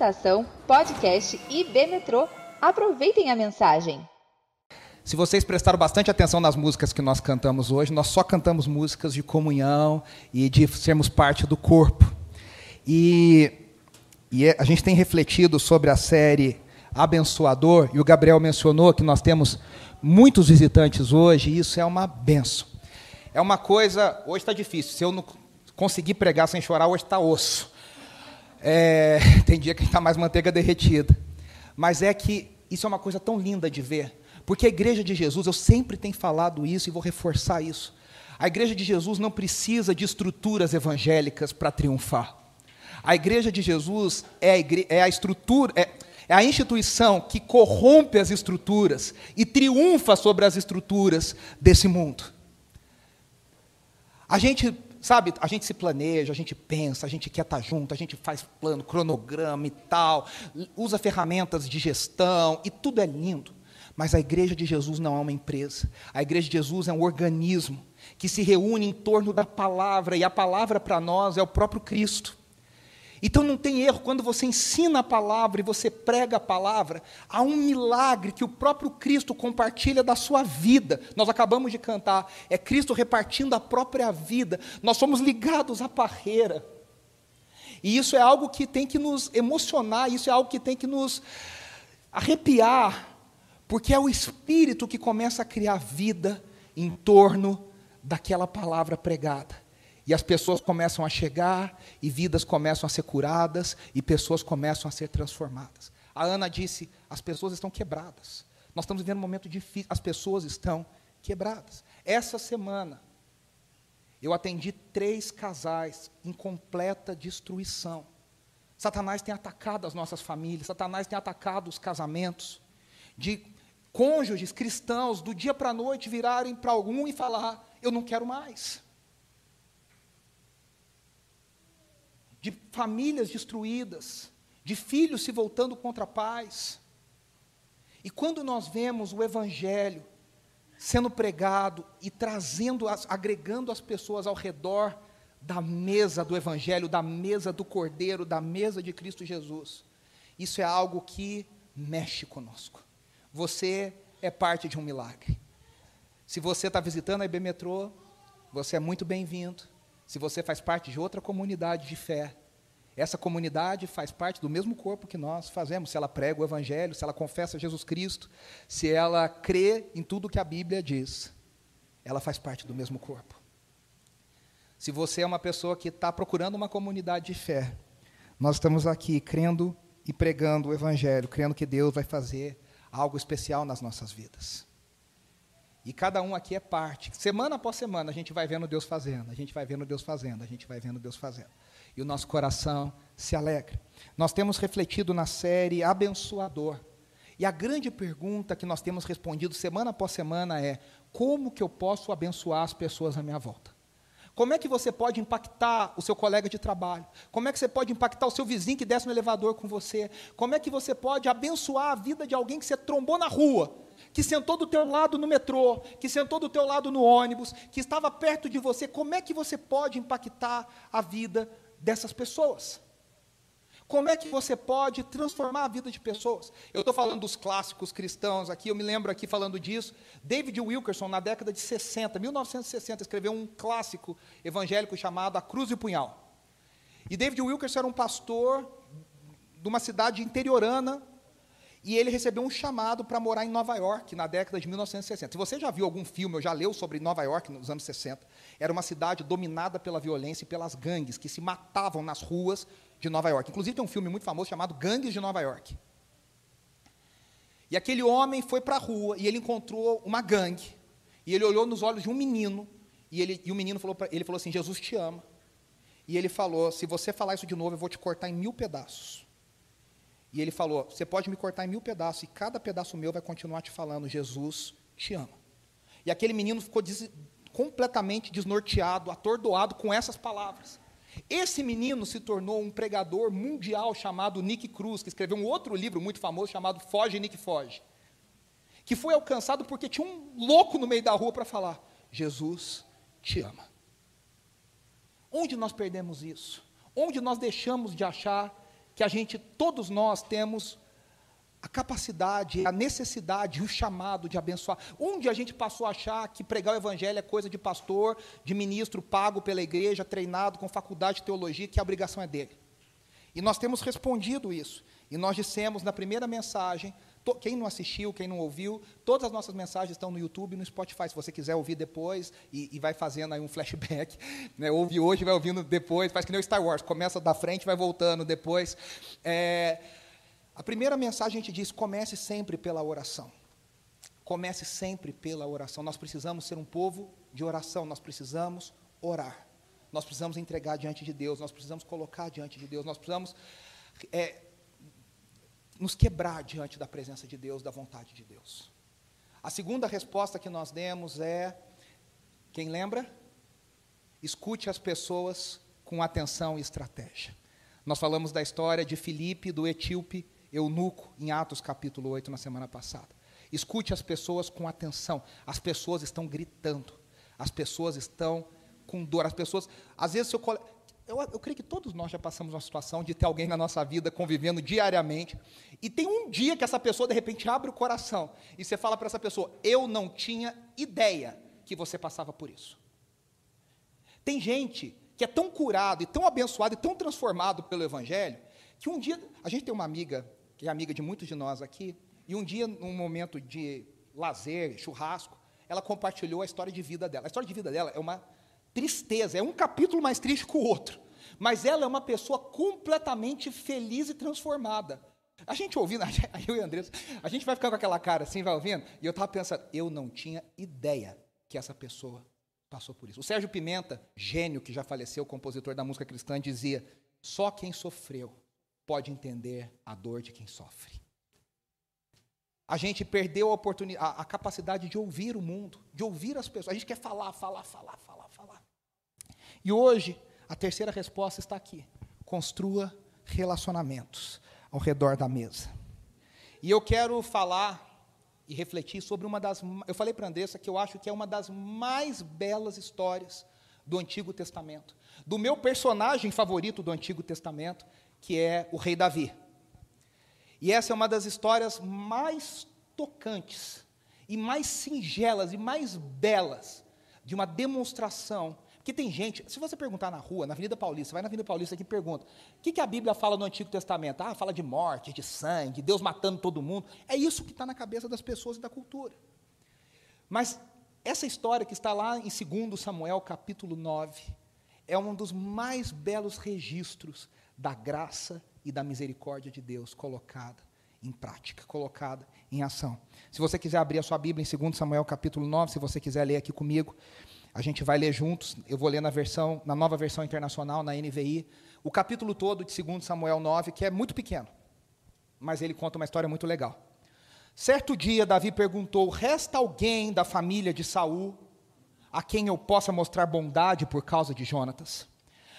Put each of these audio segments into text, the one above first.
Estação Podcast IB Metrô. Aproveitem a mensagem. Se vocês prestaram bastante atenção nas músicas que nós cantamos hoje, nós só cantamos músicas de comunhão e de sermos parte do corpo. E, e a gente tem refletido sobre a série Abençoador, e o Gabriel mencionou que nós temos muitos visitantes hoje, e isso é uma benção. É uma coisa, hoje está difícil, se eu não conseguir pregar sem chorar, hoje está osso. É, tem dia que está mais manteiga derretida. Mas é que isso é uma coisa tão linda de ver. Porque a igreja de Jesus, eu sempre tenho falado isso e vou reforçar isso. A igreja de Jesus não precisa de estruturas evangélicas para triunfar. A igreja de Jesus é a, igre é a estrutura, é, é a instituição que corrompe as estruturas e triunfa sobre as estruturas desse mundo. A gente sabe, a gente se planeja, a gente pensa, a gente quer estar junto, a gente faz plano, cronograma e tal, usa ferramentas de gestão e tudo é lindo. Mas a igreja de Jesus não é uma empresa. A igreja de Jesus é um organismo que se reúne em torno da palavra, e a palavra para nós é o próprio Cristo. Então não tem erro quando você ensina a palavra e você prega a palavra, há um milagre que o próprio Cristo compartilha da sua vida. Nós acabamos de cantar, é Cristo repartindo a própria vida. Nós somos ligados à parreira. E isso é algo que tem que nos emocionar, isso é algo que tem que nos arrepiar, porque é o Espírito que começa a criar vida em torno daquela palavra pregada. E as pessoas começam a chegar, e vidas começam a ser curadas, e pessoas começam a ser transformadas. A Ana disse: as pessoas estão quebradas. Nós estamos vivendo um momento difícil, as pessoas estão quebradas. Essa semana, eu atendi três casais em completa destruição. Satanás tem atacado as nossas famílias, Satanás tem atacado os casamentos, de cônjuges cristãos, do dia para a noite virarem para algum e falar: Eu não quero mais. De famílias destruídas, de filhos se voltando contra pais. E quando nós vemos o Evangelho sendo pregado e trazendo, as, agregando as pessoas ao redor da mesa do Evangelho, da mesa do Cordeiro, da mesa de Cristo Jesus, isso é algo que mexe conosco. Você é parte de um milagre. Se você está visitando a IB Metrô, você é muito bem-vindo se você faz parte de outra comunidade de fé, essa comunidade faz parte do mesmo corpo que nós fazemos. Se ela prega o Evangelho, se ela confessa Jesus Cristo, se ela crê em tudo que a Bíblia diz, ela faz parte do mesmo corpo. Se você é uma pessoa que está procurando uma comunidade de fé, nós estamos aqui crendo e pregando o Evangelho, crendo que Deus vai fazer algo especial nas nossas vidas. E cada um aqui é parte. Semana após semana a gente vai vendo Deus fazendo, a gente vai vendo Deus fazendo, a gente vai vendo Deus fazendo. E o nosso coração se alegra. Nós temos refletido na série Abençoador. E a grande pergunta que nós temos respondido semana após semana é: como que eu posso abençoar as pessoas à minha volta? Como é que você pode impactar o seu colega de trabalho? Como é que você pode impactar o seu vizinho que desce no elevador com você? Como é que você pode abençoar a vida de alguém que você trombou na rua? Que sentou do teu lado no metrô, que sentou do teu lado no ônibus, que estava perto de você, como é que você pode impactar a vida dessas pessoas? Como é que você pode transformar a vida de pessoas? Eu estou falando dos clássicos cristãos aqui, eu me lembro aqui falando disso. David Wilkerson, na década de 60, 1960, escreveu um clássico evangélico chamado A Cruz e o Punhal. E David Wilkerson era um pastor de uma cidade interiorana e ele recebeu um chamado para morar em Nova York na década de 1960. Se você já viu algum filme ou já leu sobre Nova York nos anos 60, era uma cidade dominada pela violência e pelas gangues que se matavam nas ruas de Nova York. Inclusive tem um filme muito famoso chamado Gangues de Nova York. E aquele homem foi para a rua e ele encontrou uma gangue. E ele olhou nos olhos de um menino e, ele, e o menino falou, pra, ele falou assim: Jesus te ama. E ele falou: se você falar isso de novo, eu vou te cortar em mil pedaços. E ele falou: Você pode me cortar em mil pedaços, e cada pedaço meu vai continuar te falando: Jesus te ama. E aquele menino ficou des completamente desnorteado, atordoado com essas palavras. Esse menino se tornou um pregador mundial chamado Nick Cruz, que escreveu um outro livro muito famoso chamado Foge, Nick Foge. Que foi alcançado porque tinha um louco no meio da rua para falar: Jesus te ama. Onde nós perdemos isso? Onde nós deixamos de achar que a gente, todos nós temos a capacidade, a necessidade, o chamado de abençoar. Onde a gente passou a achar que pregar o evangelho é coisa de pastor, de ministro pago pela igreja, treinado com faculdade de teologia, que a obrigação é dele. E nós temos respondido isso. E nós dissemos na primeira mensagem, quem não assistiu, quem não ouviu, todas as nossas mensagens estão no YouTube e no Spotify. Se você quiser ouvir depois e, e vai fazendo aí um flashback, né, ouve hoje, vai ouvindo depois, faz que nem o Star Wars, começa da frente, vai voltando depois. É, a primeira mensagem a gente diz: comece sempre pela oração. Comece sempre pela oração. Nós precisamos ser um povo de oração, nós precisamos orar. Nós precisamos entregar diante de Deus, nós precisamos colocar diante de Deus, nós precisamos é, nos quebrar diante da presença de Deus, da vontade de Deus. A segunda resposta que nós demos é: quem lembra? Escute as pessoas com atenção e estratégia. Nós falamos da história de Filipe, do etíope, eunuco, em Atos capítulo 8, na semana passada. Escute as pessoas com atenção. As pessoas estão gritando. As pessoas estão com dor. As pessoas, às vezes, seu colega. Eu, eu, creio que todos nós já passamos uma situação de ter alguém na nossa vida convivendo diariamente, e tem um dia que essa pessoa, de repente, abre o coração, e você fala para essa pessoa: Eu não tinha ideia que você passava por isso. Tem gente que é tão curado, e tão abençoado, e tão transformado pelo Evangelho, que um dia. A gente tem uma amiga que é amiga de muitos de nós aqui, e um dia, num momento de lazer, churrasco, ela compartilhou a história de vida dela. A história de vida dela é uma tristeza, é um capítulo mais triste que o outro. Mas ela é uma pessoa completamente feliz e transformada. A gente ouvindo, eu e a Andressa, a gente vai ficar com aquela cara assim, vai ouvindo, e eu estava pensando, eu não tinha ideia que essa pessoa passou por isso. O Sérgio Pimenta, gênio que já faleceu, compositor da música cristã, dizia: só quem sofreu pode entender a dor de quem sofre. A gente perdeu a oportunidade, a, a, capacidade de ouvir o mundo, de ouvir as pessoas. A gente quer falar, falar, falar, falar. E hoje, a terceira resposta está aqui. Construa relacionamentos ao redor da mesa. E eu quero falar e refletir sobre uma das. Eu falei para a Andressa que eu acho que é uma das mais belas histórias do Antigo Testamento. Do meu personagem favorito do Antigo Testamento, que é o rei Davi. E essa é uma das histórias mais tocantes, e mais singelas, e mais belas, de uma demonstração. Porque tem gente, se você perguntar na rua, na Avenida Paulista, vai na Avenida Paulista aqui e pergunta: o que, que a Bíblia fala no Antigo Testamento? Ah, fala de morte, de sangue, Deus matando todo mundo. É isso que está na cabeça das pessoas e da cultura. Mas essa história que está lá em 2 Samuel, capítulo 9, é um dos mais belos registros da graça e da misericórdia de Deus colocada em prática, colocada em ação. Se você quiser abrir a sua Bíblia em 2 Samuel capítulo 9, se você quiser ler aqui comigo, a gente vai ler juntos. Eu vou ler na versão, na nova versão internacional, na NVI, o capítulo todo de 2 Samuel 9, que é muito pequeno, mas ele conta uma história muito legal. Certo dia Davi perguntou: "Resta alguém da família de Saul a quem eu possa mostrar bondade por causa de Jonatas?"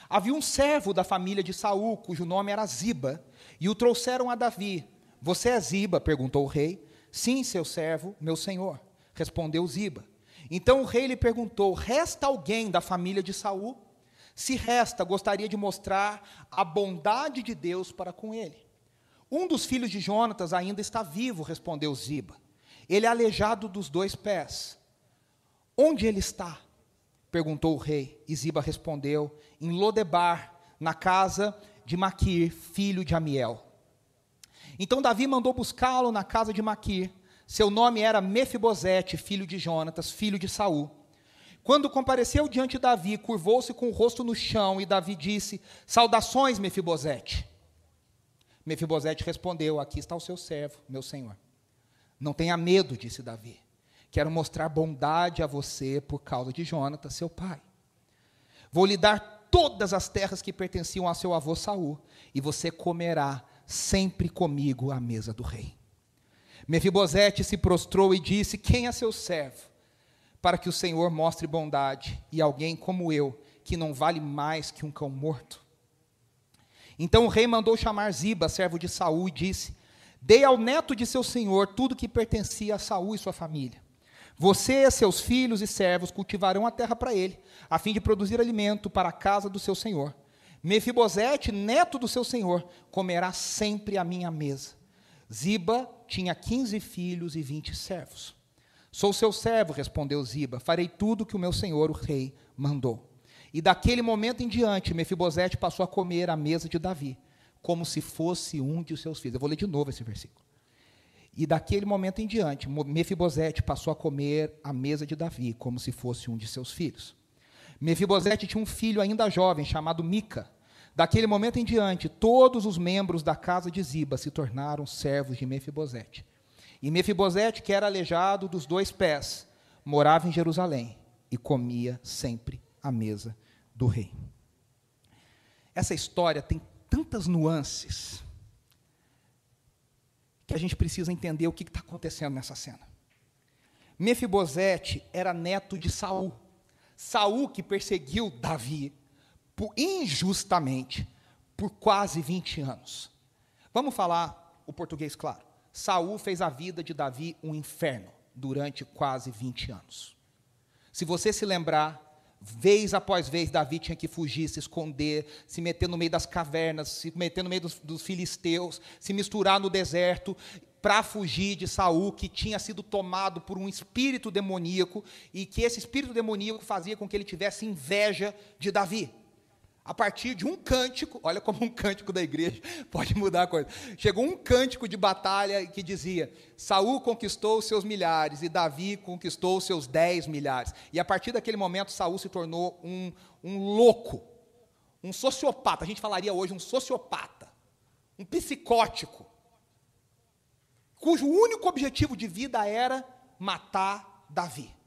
Havia um servo da família de Saul, cujo nome era Ziba, e o trouxeram a Davi. Você é Ziba? perguntou o rei. Sim, seu servo, meu senhor, respondeu Ziba. Então o rei lhe perguntou: Resta alguém da família de Saul? Se resta, gostaria de mostrar a bondade de Deus para com ele. Um dos filhos de Jonatas ainda está vivo, respondeu Ziba. Ele é aleijado dos dois pés. Onde ele está? perguntou o rei. E Ziba respondeu: Em Lodebar, na casa de Maquir, filho de Amiel. Então Davi mandou buscá-lo na casa de Maquir. Seu nome era Mefibosete, filho de Jonatas, filho de Saul. Quando compareceu diante de Davi, curvou-se com o rosto no chão, e Davi disse: Saudações, Mefibosete. Mefibosete respondeu: Aqui está o seu servo, meu senhor. Não tenha medo, disse Davi. Quero mostrar bondade a você por causa de Jonatas, seu pai. Vou lhe dar todas as terras que pertenciam a seu avô Saul, e você comerá sempre comigo à mesa do rei. Mefibosete se prostrou e disse: Quem é seu servo? Para que o Senhor mostre bondade, e alguém como eu, que não vale mais que um cão morto. Então o rei mandou chamar Ziba, servo de Saul, e disse: Dei ao neto de seu senhor tudo que pertencia a Saul e sua família. Você, seus filhos e servos cultivarão a terra para ele, a fim de produzir alimento para a casa do seu senhor. Mefibosete, neto do seu senhor, comerá sempre à minha mesa. Ziba tinha quinze filhos e vinte servos. Sou seu servo, respondeu Ziba, farei tudo que o meu senhor, o rei, mandou. E daquele momento em diante, Mefibosete passou a comer à mesa de Davi, como se fosse um de seus filhos. Eu vou ler de novo esse versículo. E daquele momento em diante, Mefibosete passou a comer à mesa de Davi, como se fosse um de seus filhos. Mefibosete tinha um filho ainda jovem, chamado Mica. Daquele momento em diante, todos os membros da casa de Ziba se tornaram servos de Mefibosete. E Mefibosete, que era aleijado dos dois pés, morava em Jerusalém e comia sempre à mesa do rei. Essa história tem tantas nuances que a gente precisa entender o que está acontecendo nessa cena. Mefibosete era neto de Saul. Saul que perseguiu Davi por, injustamente por quase 20 anos. Vamos falar o português claro. Saul fez a vida de Davi um inferno durante quase 20 anos. Se você se lembrar, vez após vez, Davi tinha que fugir, se esconder, se meter no meio das cavernas, se meter no meio dos, dos filisteus, se misturar no deserto para fugir de Saul, que tinha sido tomado por um espírito demoníaco e que esse espírito demoníaco fazia com que ele tivesse inveja de Davi. A partir de um cântico, olha como um cântico da igreja pode mudar a coisa. Chegou um cântico de batalha que dizia: Saul conquistou seus milhares e Davi conquistou seus dez milhares. E a partir daquele momento, Saul se tornou um, um louco, um sociopata. A gente falaria hoje um sociopata, um psicótico, cujo único objetivo de vida era matar Davi.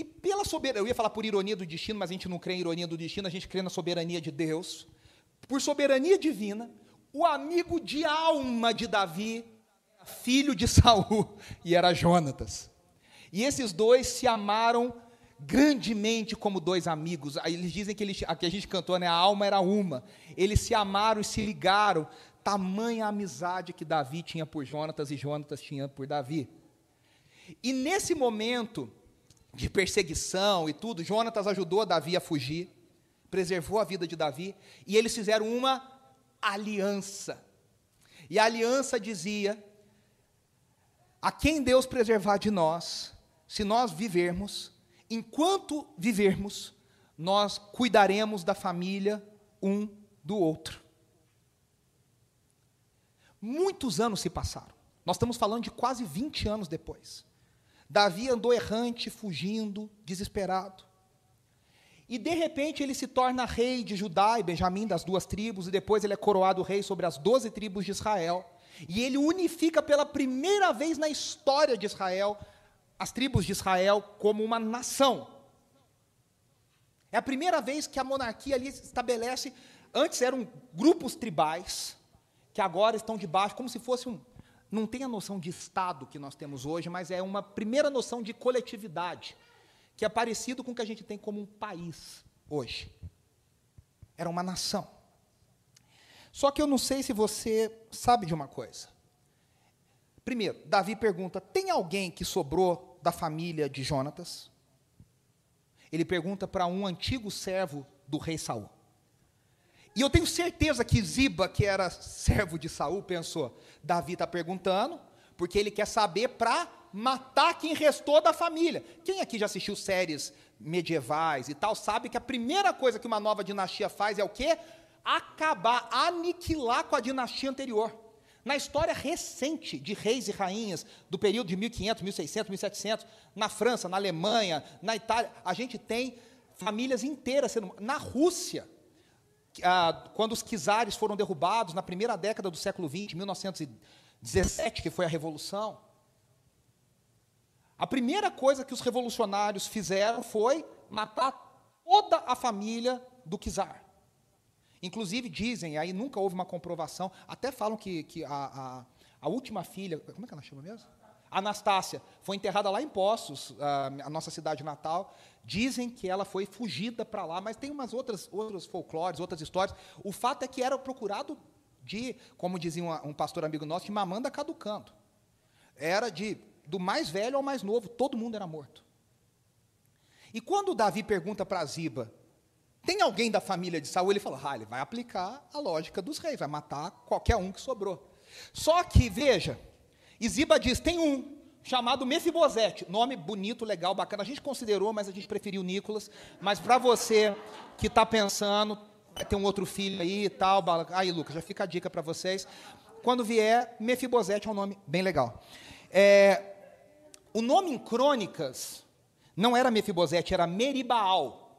E pela soberania, eu ia falar por ironia do destino, mas a gente não crê em ironia do destino, a gente crê na soberania de Deus. Por soberania divina, o amigo de alma de Davi, filho de Saul, e era Jonatas. E esses dois se amaram grandemente como dois amigos. Eles dizem que eles, a que a gente cantou, né, a alma era uma. Eles se amaram e se ligaram. Tamanha amizade que Davi tinha por Jonatas e Jonatas tinha por Davi. E nesse momento, de perseguição e tudo, Jonatas ajudou Davi a fugir, preservou a vida de Davi, e eles fizeram uma aliança. E a aliança dizia: a quem Deus preservar de nós, se nós vivermos, enquanto vivermos, nós cuidaremos da família um do outro. Muitos anos se passaram. Nós estamos falando de quase 20 anos depois. Davi andou errante, fugindo, desesperado. E de repente ele se torna rei de Judá e Benjamim, das duas tribos, e depois ele é coroado rei sobre as doze tribos de Israel. E ele unifica pela primeira vez na história de Israel as tribos de Israel como uma nação. É a primeira vez que a monarquia ali estabelece. Antes eram grupos tribais, que agora estão debaixo, como se fosse um, não tem a noção de Estado que nós temos hoje, mas é uma primeira noção de coletividade, que é parecido com o que a gente tem como um país hoje. Era uma nação. Só que eu não sei se você sabe de uma coisa. Primeiro, Davi pergunta: tem alguém que sobrou da família de Jonatas? Ele pergunta para um antigo servo do rei Saul. E eu tenho certeza que Ziba, que era servo de Saul, pensou: Davi está perguntando, porque ele quer saber para matar quem restou da família. Quem aqui já assistiu séries medievais e tal, sabe que a primeira coisa que uma nova dinastia faz é o quê? Acabar, aniquilar com a dinastia anterior. Na história recente de reis e rainhas do período de 1500, 1600, 1700, na França, na Alemanha, na Itália, a gente tem famílias inteiras sendo. Na Rússia, ah, quando os czares foram derrubados na primeira década do século XX, 1917, que foi a Revolução, a primeira coisa que os revolucionários fizeram foi matar toda a família do czar. Inclusive dizem, aí nunca houve uma comprovação, até falam que, que a, a, a última filha, como é que ela chama mesmo? Anastácia, foi enterrada lá em Poços, a nossa cidade natal. Dizem que ela foi fugida para lá, mas tem umas outras outros folclores, outras histórias. O fato é que era procurado de, como dizia um, pastor amigo nosso, de mamanda caducando. Era de do mais velho ao mais novo, todo mundo era morto. E quando Davi pergunta para Ziba, Tem alguém da família de Saul? Ele falou: ah, ele vai aplicar a lógica dos reis, vai matar qualquer um que sobrou. Só que, veja, Isiba diz: tem um chamado Mefibosete, nome bonito, legal, bacana. A gente considerou, mas a gente preferiu Nicolas. Mas para você que está pensando, ter um outro filho aí e tal. Aí, Lucas, já fica a dica para vocês. Quando vier, Mefibosete é um nome bem legal. É, o nome em crônicas não era Mefibosete, era Meribaal,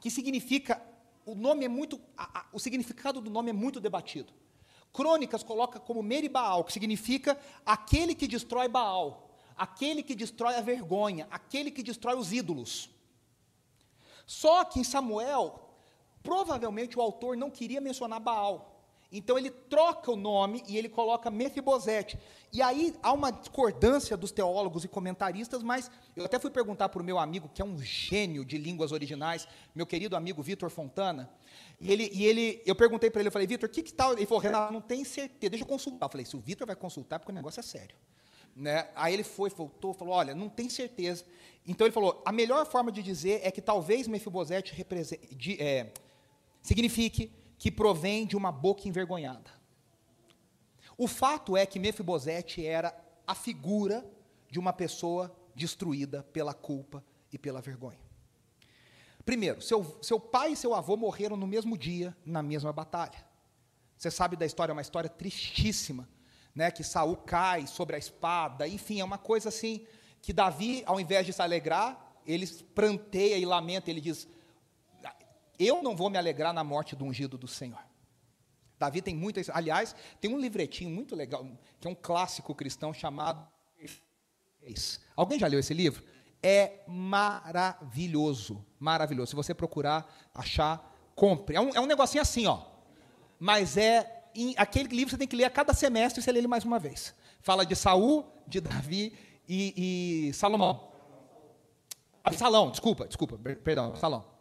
que significa, o nome é muito, a, a, o significado do nome é muito debatido. Crônicas coloca como Meribaal, que significa aquele que destrói Baal, aquele que destrói a vergonha, aquele que destrói os ídolos. Só que em Samuel, provavelmente o autor não queria mencionar Baal. Então ele troca o nome e ele coloca Mefibosete. E aí há uma discordância dos teólogos e comentaristas, mas eu até fui perguntar para o meu amigo, que é um gênio de línguas originais, meu querido amigo Vitor Fontana, e ele, e ele eu perguntei para ele, eu falei, Vitor, o que, que tal? Ele falou, Renato, não tem certeza, deixa eu consultar. Eu falei, se o Vitor vai consultar, porque o negócio é sério. Né? Aí ele foi, voltou, falou, olha, não tem certeza. Então ele falou, a melhor forma de dizer é que talvez Mefibosete represente, é, signifique que provém de uma boca envergonhada. O fato é que Mefibosete era a figura de uma pessoa destruída pela culpa e pela vergonha. Primeiro, seu, seu pai e seu avô morreram no mesmo dia, na mesma batalha. Você sabe da história, é uma história tristíssima, né, que Saul cai sobre a espada, enfim, é uma coisa assim que Davi, ao invés de se alegrar, ele pranteia e lamenta, ele diz: eu não vou me alegrar na morte do ungido do Senhor. Davi tem muitas. Aliás, tem um livretinho muito legal, que é um clássico cristão chamado. Alguém já leu esse livro? É maravilhoso. Maravilhoso. Se você procurar, achar, compre. É um, é um negocinho assim, ó. Mas é. Em, aquele livro você tem que ler a cada semestre e você lê ele mais uma vez. Fala de Saul, de Davi e, e Salomão. Desculpa, desculpa, perdão, Absalão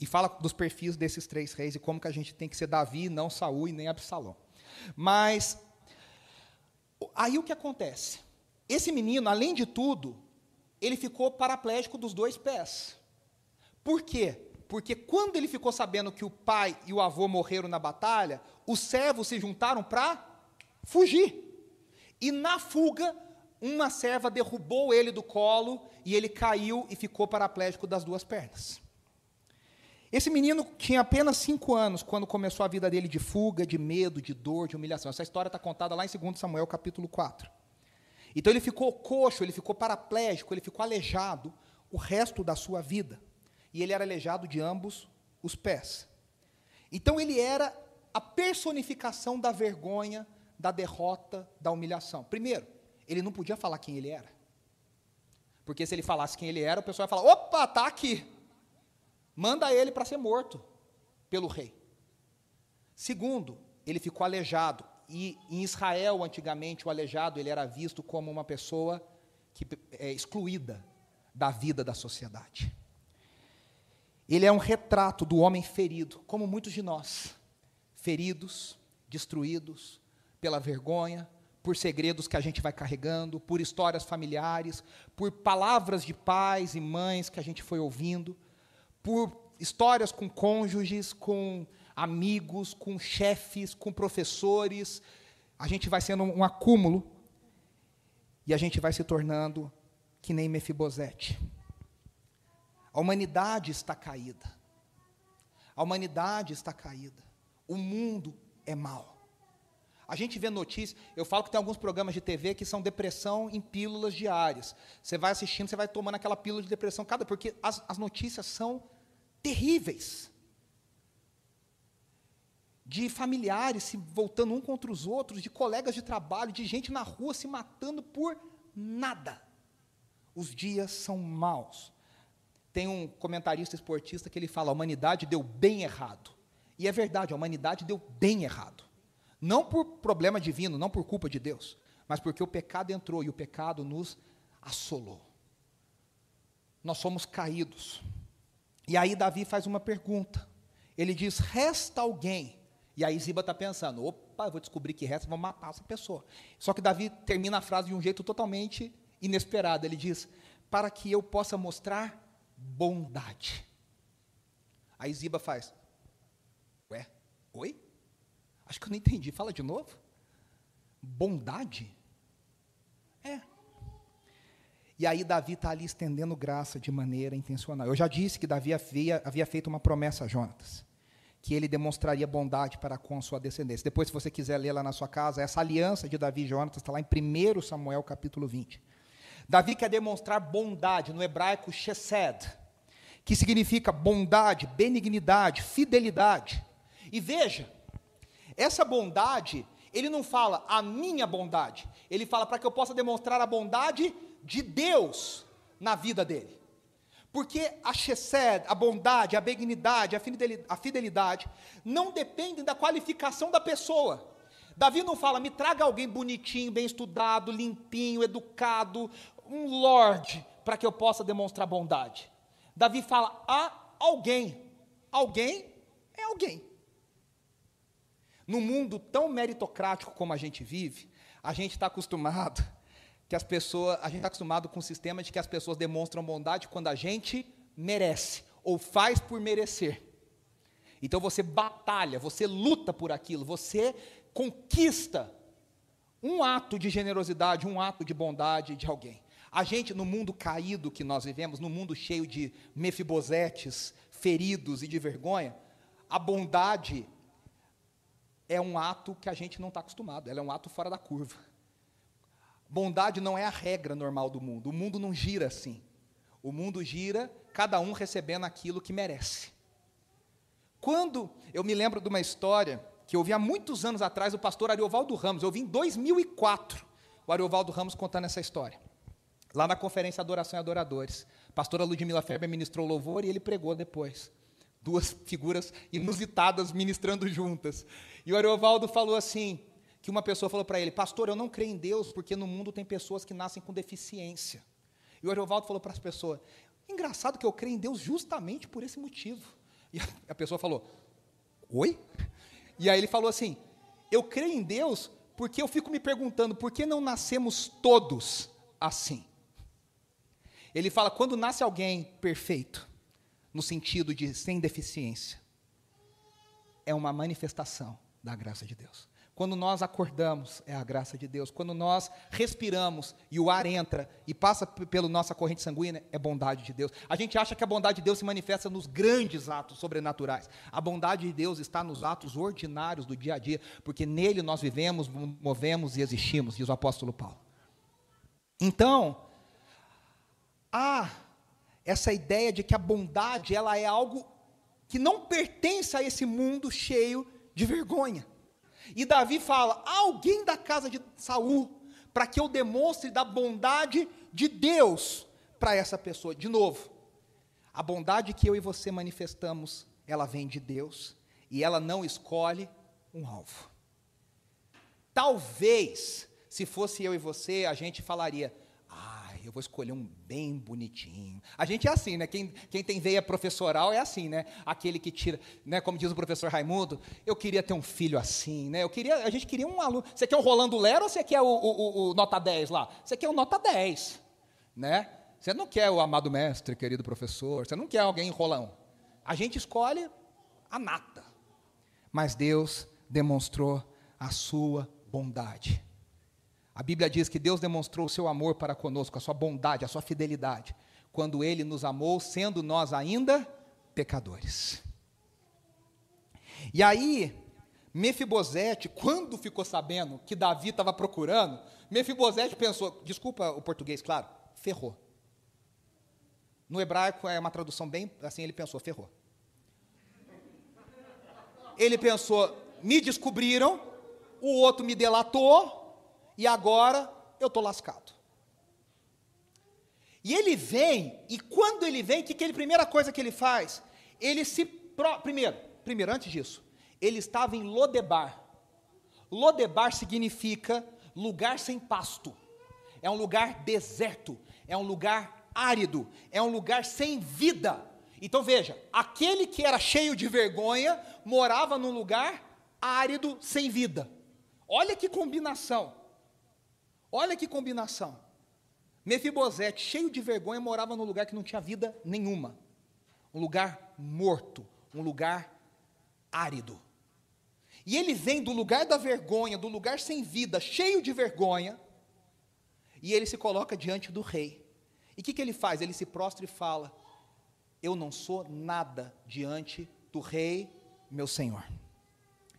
e fala dos perfis desses três reis e como que a gente tem que ser Davi, não Saul e nem Absalão. Mas aí o que acontece? Esse menino, além de tudo, ele ficou paraplégico dos dois pés. Por quê? Porque quando ele ficou sabendo que o pai e o avô morreram na batalha, os servos se juntaram para fugir. E na fuga, uma serva derrubou ele do colo e ele caiu e ficou paraplégico das duas pernas. Esse menino tinha apenas cinco anos quando começou a vida dele de fuga, de medo, de dor, de humilhação. Essa história está contada lá em 2 Samuel, capítulo 4. Então ele ficou coxo, ele ficou paraplégico, ele ficou aleijado o resto da sua vida. E ele era aleijado de ambos os pés. Então ele era a personificação da vergonha, da derrota, da humilhação. Primeiro, ele não podia falar quem ele era. Porque se ele falasse quem ele era, o pessoal ia falar: opa, está aqui manda ele para ser morto pelo rei. Segundo, ele ficou aleijado. E em Israel, antigamente, o aleijado ele era visto como uma pessoa que é excluída da vida da sociedade. Ele é um retrato do homem ferido, como muitos de nós, feridos, destruídos pela vergonha, por segredos que a gente vai carregando, por histórias familiares, por palavras de pais e mães que a gente foi ouvindo, por histórias com cônjuges, com amigos, com chefes, com professores. A gente vai sendo um acúmulo e a gente vai se tornando que nem Mefibosete. A humanidade está caída. A humanidade está caída. O mundo é mau. A gente vê notícias, eu falo que tem alguns programas de TV que são depressão em pílulas diárias. Você vai assistindo, você vai tomando aquela pílula de depressão cada, porque as, as notícias são terríveis. De familiares se voltando um contra os outros, de colegas de trabalho, de gente na rua se matando por nada. Os dias são maus. Tem um comentarista esportista que ele fala: a humanidade deu bem errado. E é verdade, a humanidade deu bem errado. Não por problema divino, não por culpa de Deus, mas porque o pecado entrou e o pecado nos assolou. Nós somos caídos. E aí Davi faz uma pergunta. Ele diz: resta alguém. E aí Ziba está pensando: opa, vou descobrir que resta, vou matar essa pessoa. Só que Davi termina a frase de um jeito totalmente inesperado. Ele diz: para que eu possa mostrar bondade. Aí Ziba faz: Ué, oi? Acho que eu não entendi. Fala de novo. Bondade? É. E aí Davi está ali estendendo graça de maneira intencional. Eu já disse que Davi havia, havia feito uma promessa a Jonatas, que ele demonstraria bondade para com sua descendência. Depois, se você quiser ler lá na sua casa, essa aliança de Davi e Jonatas está lá em 1 Samuel capítulo 20. Davi quer demonstrar bondade, no hebraico chesed, que significa bondade, benignidade, fidelidade. E veja, essa bondade, ele não fala a minha bondade, ele fala para que eu possa demonstrar a bondade de Deus na vida dele. Porque a chesed, a bondade, a benignidade, a fidelidade, não dependem da qualificação da pessoa. Davi não fala, me traga alguém bonitinho, bem estudado, limpinho, educado, um lord, para que eu possa demonstrar bondade. Davi fala, a alguém. Alguém é alguém. No mundo tão meritocrático como a gente vive, a gente está acostumado que as pessoas, a gente está acostumado com o sistema de que as pessoas demonstram bondade quando a gente merece ou faz por merecer. Então você batalha, você luta por aquilo, você conquista um ato de generosidade, um ato de bondade de alguém. A gente, no mundo caído que nós vivemos, no mundo cheio de mefibosetes, feridos e de vergonha, a bondade é um ato que a gente não está acostumado, ela é um ato fora da curva. Bondade não é a regra normal do mundo, o mundo não gira assim. O mundo gira, cada um recebendo aquilo que merece. Quando eu me lembro de uma história que eu ouvi há muitos anos atrás, o pastor Ariovaldo Ramos, eu ouvi em 2004, o Ariovaldo Ramos contando essa história. Lá na conferência Adoração e Adoradores. A pastora Ludmila Ferber ministrou louvor e ele pregou depois duas figuras inusitadas ministrando juntas. E o Ariovaldo falou assim, que uma pessoa falou para ele, pastor, eu não creio em Deus porque no mundo tem pessoas que nascem com deficiência. E o Ariovaldo falou para as pessoas, engraçado que eu creio em Deus justamente por esse motivo. E a pessoa falou, oi? E aí ele falou assim, eu creio em Deus porque eu fico me perguntando, por que não nascemos todos assim? Ele fala, quando nasce alguém perfeito, no sentido de sem deficiência. É uma manifestação da graça de Deus. Quando nós acordamos, é a graça de Deus. Quando nós respiramos e o ar entra e passa pela nossa corrente sanguínea, é bondade de Deus. A gente acha que a bondade de Deus se manifesta nos grandes atos sobrenaturais. A bondade de Deus está nos atos ordinários do dia a dia, porque nele nós vivemos, movemos e existimos, diz o apóstolo Paulo. Então, há essa ideia de que a bondade ela é algo que não pertence a esse mundo cheio de vergonha. E Davi fala: alguém da casa de Saul, para que eu demonstre da bondade de Deus para essa pessoa. De novo, a bondade que eu e você manifestamos, ela vem de Deus e ela não escolhe um alvo. Talvez, se fosse eu e você, a gente falaria: eu vou escolher um bem bonitinho. A gente é assim, né? Quem, quem tem veia professoral é assim, né? Aquele que tira, né? Como diz o professor Raimundo, eu queria ter um filho assim, né? Eu queria, a gente queria um aluno. Você quer o Rolando Lero ou você quer o, o, o nota 10 lá? Você quer o nota 10, né? Você não quer o amado mestre, querido professor, você não quer alguém enrolão. A gente escolhe a nata. Mas Deus demonstrou a sua bondade. A Bíblia diz que Deus demonstrou o seu amor para conosco, a sua bondade, a sua fidelidade, quando ele nos amou, sendo nós ainda pecadores. E aí, Mefibosete, quando ficou sabendo que Davi estava procurando, Mefibosete pensou, desculpa o português, claro, ferrou. No hebraico é uma tradução bem assim, ele pensou, ferrou. Ele pensou, me descobriram, o outro me delatou, e agora eu estou lascado. E ele vem, e quando ele vem, que, que ele, primeira coisa que ele faz? Ele se. Pro, primeiro, primeiro, antes disso, ele estava em Lodebar. Lodebar significa lugar sem pasto. É um lugar deserto, é um lugar árido, é um lugar sem vida. Então veja, aquele que era cheio de vergonha morava num lugar árido, sem vida. Olha que combinação. Olha que combinação. Mefibosete, cheio de vergonha, morava num lugar que não tinha vida nenhuma. Um lugar morto, um lugar árido. E ele vem do lugar da vergonha, do lugar sem vida, cheio de vergonha, e ele se coloca diante do rei. E o que, que ele faz? Ele se prostra e fala: Eu não sou nada diante do rei, meu senhor.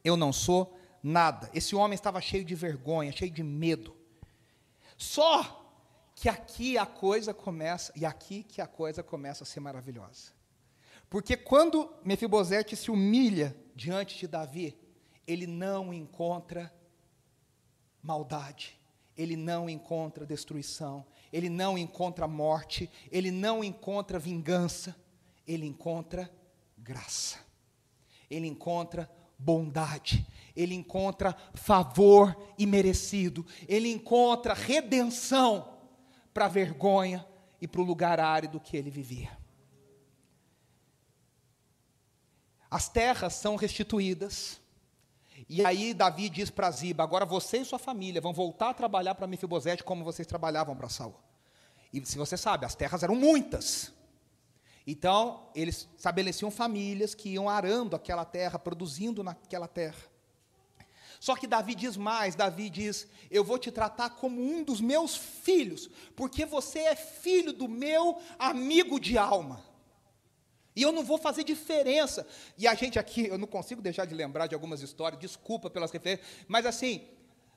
Eu não sou nada. Esse homem estava cheio de vergonha, cheio de medo. Só que aqui a coisa começa, e aqui que a coisa começa a ser maravilhosa. Porque quando Mefibosete se humilha diante de Davi, ele não encontra maldade, ele não encontra destruição, ele não encontra morte, ele não encontra vingança, ele encontra graça, ele encontra bondade, ele encontra favor imerecido, ele encontra redenção para a vergonha e para o lugar árido que ele vivia. As terras são restituídas. E aí Davi diz para Ziba: agora você e sua família vão voltar a trabalhar para Mefibosete como vocês trabalhavam para Saul. E se você sabe, as terras eram muitas. Então, eles estabeleciam famílias que iam arando aquela terra, produzindo naquela terra. Só que Davi diz mais: Davi diz, Eu vou te tratar como um dos meus filhos, porque você é filho do meu amigo de alma. E eu não vou fazer diferença. E a gente aqui, eu não consigo deixar de lembrar de algumas histórias, desculpa pelas referências, mas assim,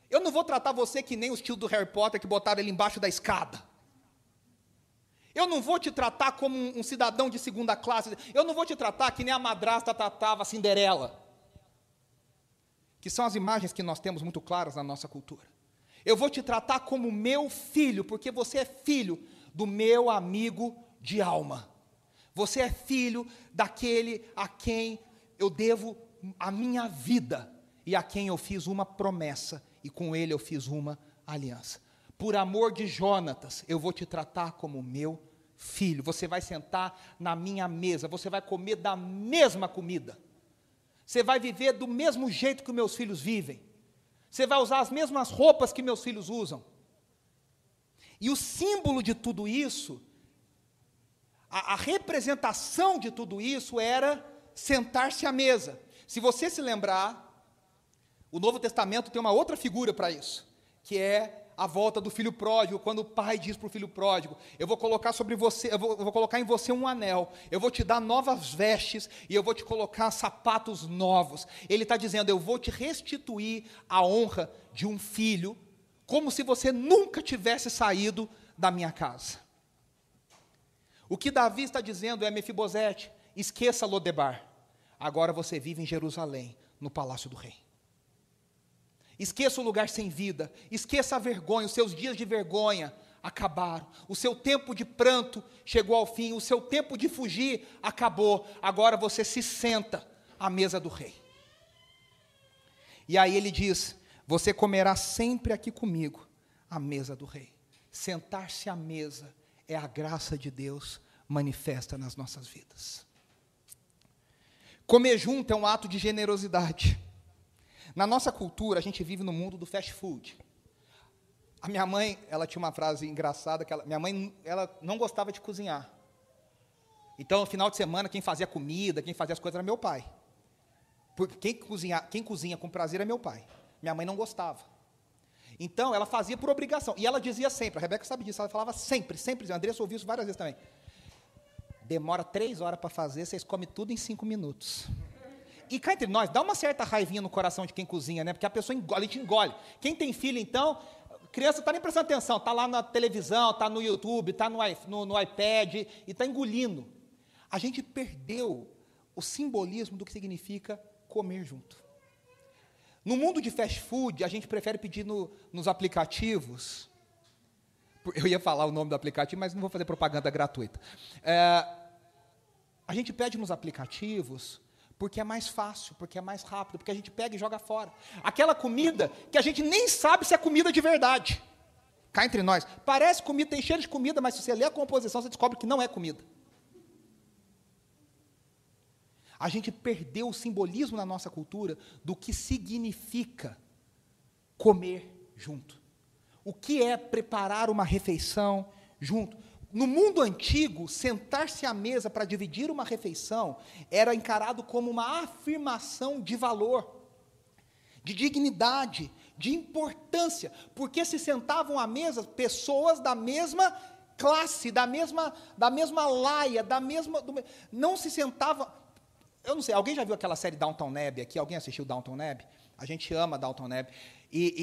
eu não vou tratar você que nem os tios do Harry Potter que botaram ele embaixo da escada. Eu não vou te tratar como um, um cidadão de segunda classe. Eu não vou te tratar que nem a madrasta tratava a Cinderela. Que são as imagens que nós temos muito claras na nossa cultura. Eu vou te tratar como meu filho, porque você é filho do meu amigo de alma. Você é filho daquele a quem eu devo a minha vida e a quem eu fiz uma promessa e com ele eu fiz uma aliança. Por amor de Jonatas, eu vou te tratar como meu filho. Você vai sentar na minha mesa, você vai comer da mesma comida. Você vai viver do mesmo jeito que meus filhos vivem. Você vai usar as mesmas roupas que meus filhos usam. E o símbolo de tudo isso a, a representação de tudo isso era sentar-se à mesa. Se você se lembrar, o Novo Testamento tem uma outra figura para isso, que é a volta do filho pródigo, quando o pai diz para o filho pródigo: Eu vou colocar sobre você, eu vou, eu vou, colocar em você um anel, eu vou te dar novas vestes e eu vou te colocar sapatos novos. Ele está dizendo: Eu vou te restituir a honra de um filho, como se você nunca tivesse saído da minha casa. O que Davi está dizendo é: Mefibosete, esqueça Lodebar. Agora você vive em Jerusalém, no palácio do rei. Esqueça o lugar sem vida, esqueça a vergonha, os seus dias de vergonha acabaram. O seu tempo de pranto chegou ao fim, o seu tempo de fugir acabou. Agora você se senta à mesa do rei. E aí ele diz: Você comerá sempre aqui comigo à mesa do rei. Sentar-se à mesa é a graça de Deus manifesta nas nossas vidas. Comer junto é um ato de generosidade. Na nossa cultura, a gente vive no mundo do fast food. A minha mãe, ela tinha uma frase engraçada que ela, minha mãe, ela não gostava de cozinhar. Então, no final de semana, quem fazia comida, quem fazia as coisas era meu pai. Porque quem cozinha, quem cozinha com prazer é meu pai. Minha mãe não gostava. Então, ela fazia por obrigação. E ela dizia sempre, a Rebeca sabe disso, ela falava sempre, sempre, a Andressa ouviu isso várias vezes também. Demora três horas para fazer, vocês comem tudo em cinco minutos. E cá entre nós, dá uma certa raivinha no coração de quem cozinha, né? Porque a pessoa engole, a gente engole. Quem tem filho, então, criança está nem prestando atenção, está lá na televisão, está no YouTube, está no, no, no iPad e está engolindo. A gente perdeu o simbolismo do que significa comer junto. No mundo de fast food, a gente prefere pedir no, nos aplicativos. Eu ia falar o nome do aplicativo, mas não vou fazer propaganda gratuita. É, a gente pede nos aplicativos porque é mais fácil, porque é mais rápido, porque a gente pega e joga fora. Aquela comida que a gente nem sabe se é comida de verdade. Cá entre nós. Parece comida, tem cheiro de comida, mas se você ler a composição, você descobre que não é comida. A gente perdeu o simbolismo na nossa cultura do que significa comer junto. O que é preparar uma refeição junto? No mundo antigo, sentar-se à mesa para dividir uma refeição era encarado como uma afirmação de valor, de dignidade, de importância, porque se sentavam à mesa pessoas da mesma classe, da mesma, da mesma laia, da mesma. Do, não se sentava. Eu não sei, alguém já viu aquela série Downton Neb aqui? Alguém assistiu Downton Neb? A gente ama Downton Neb. E,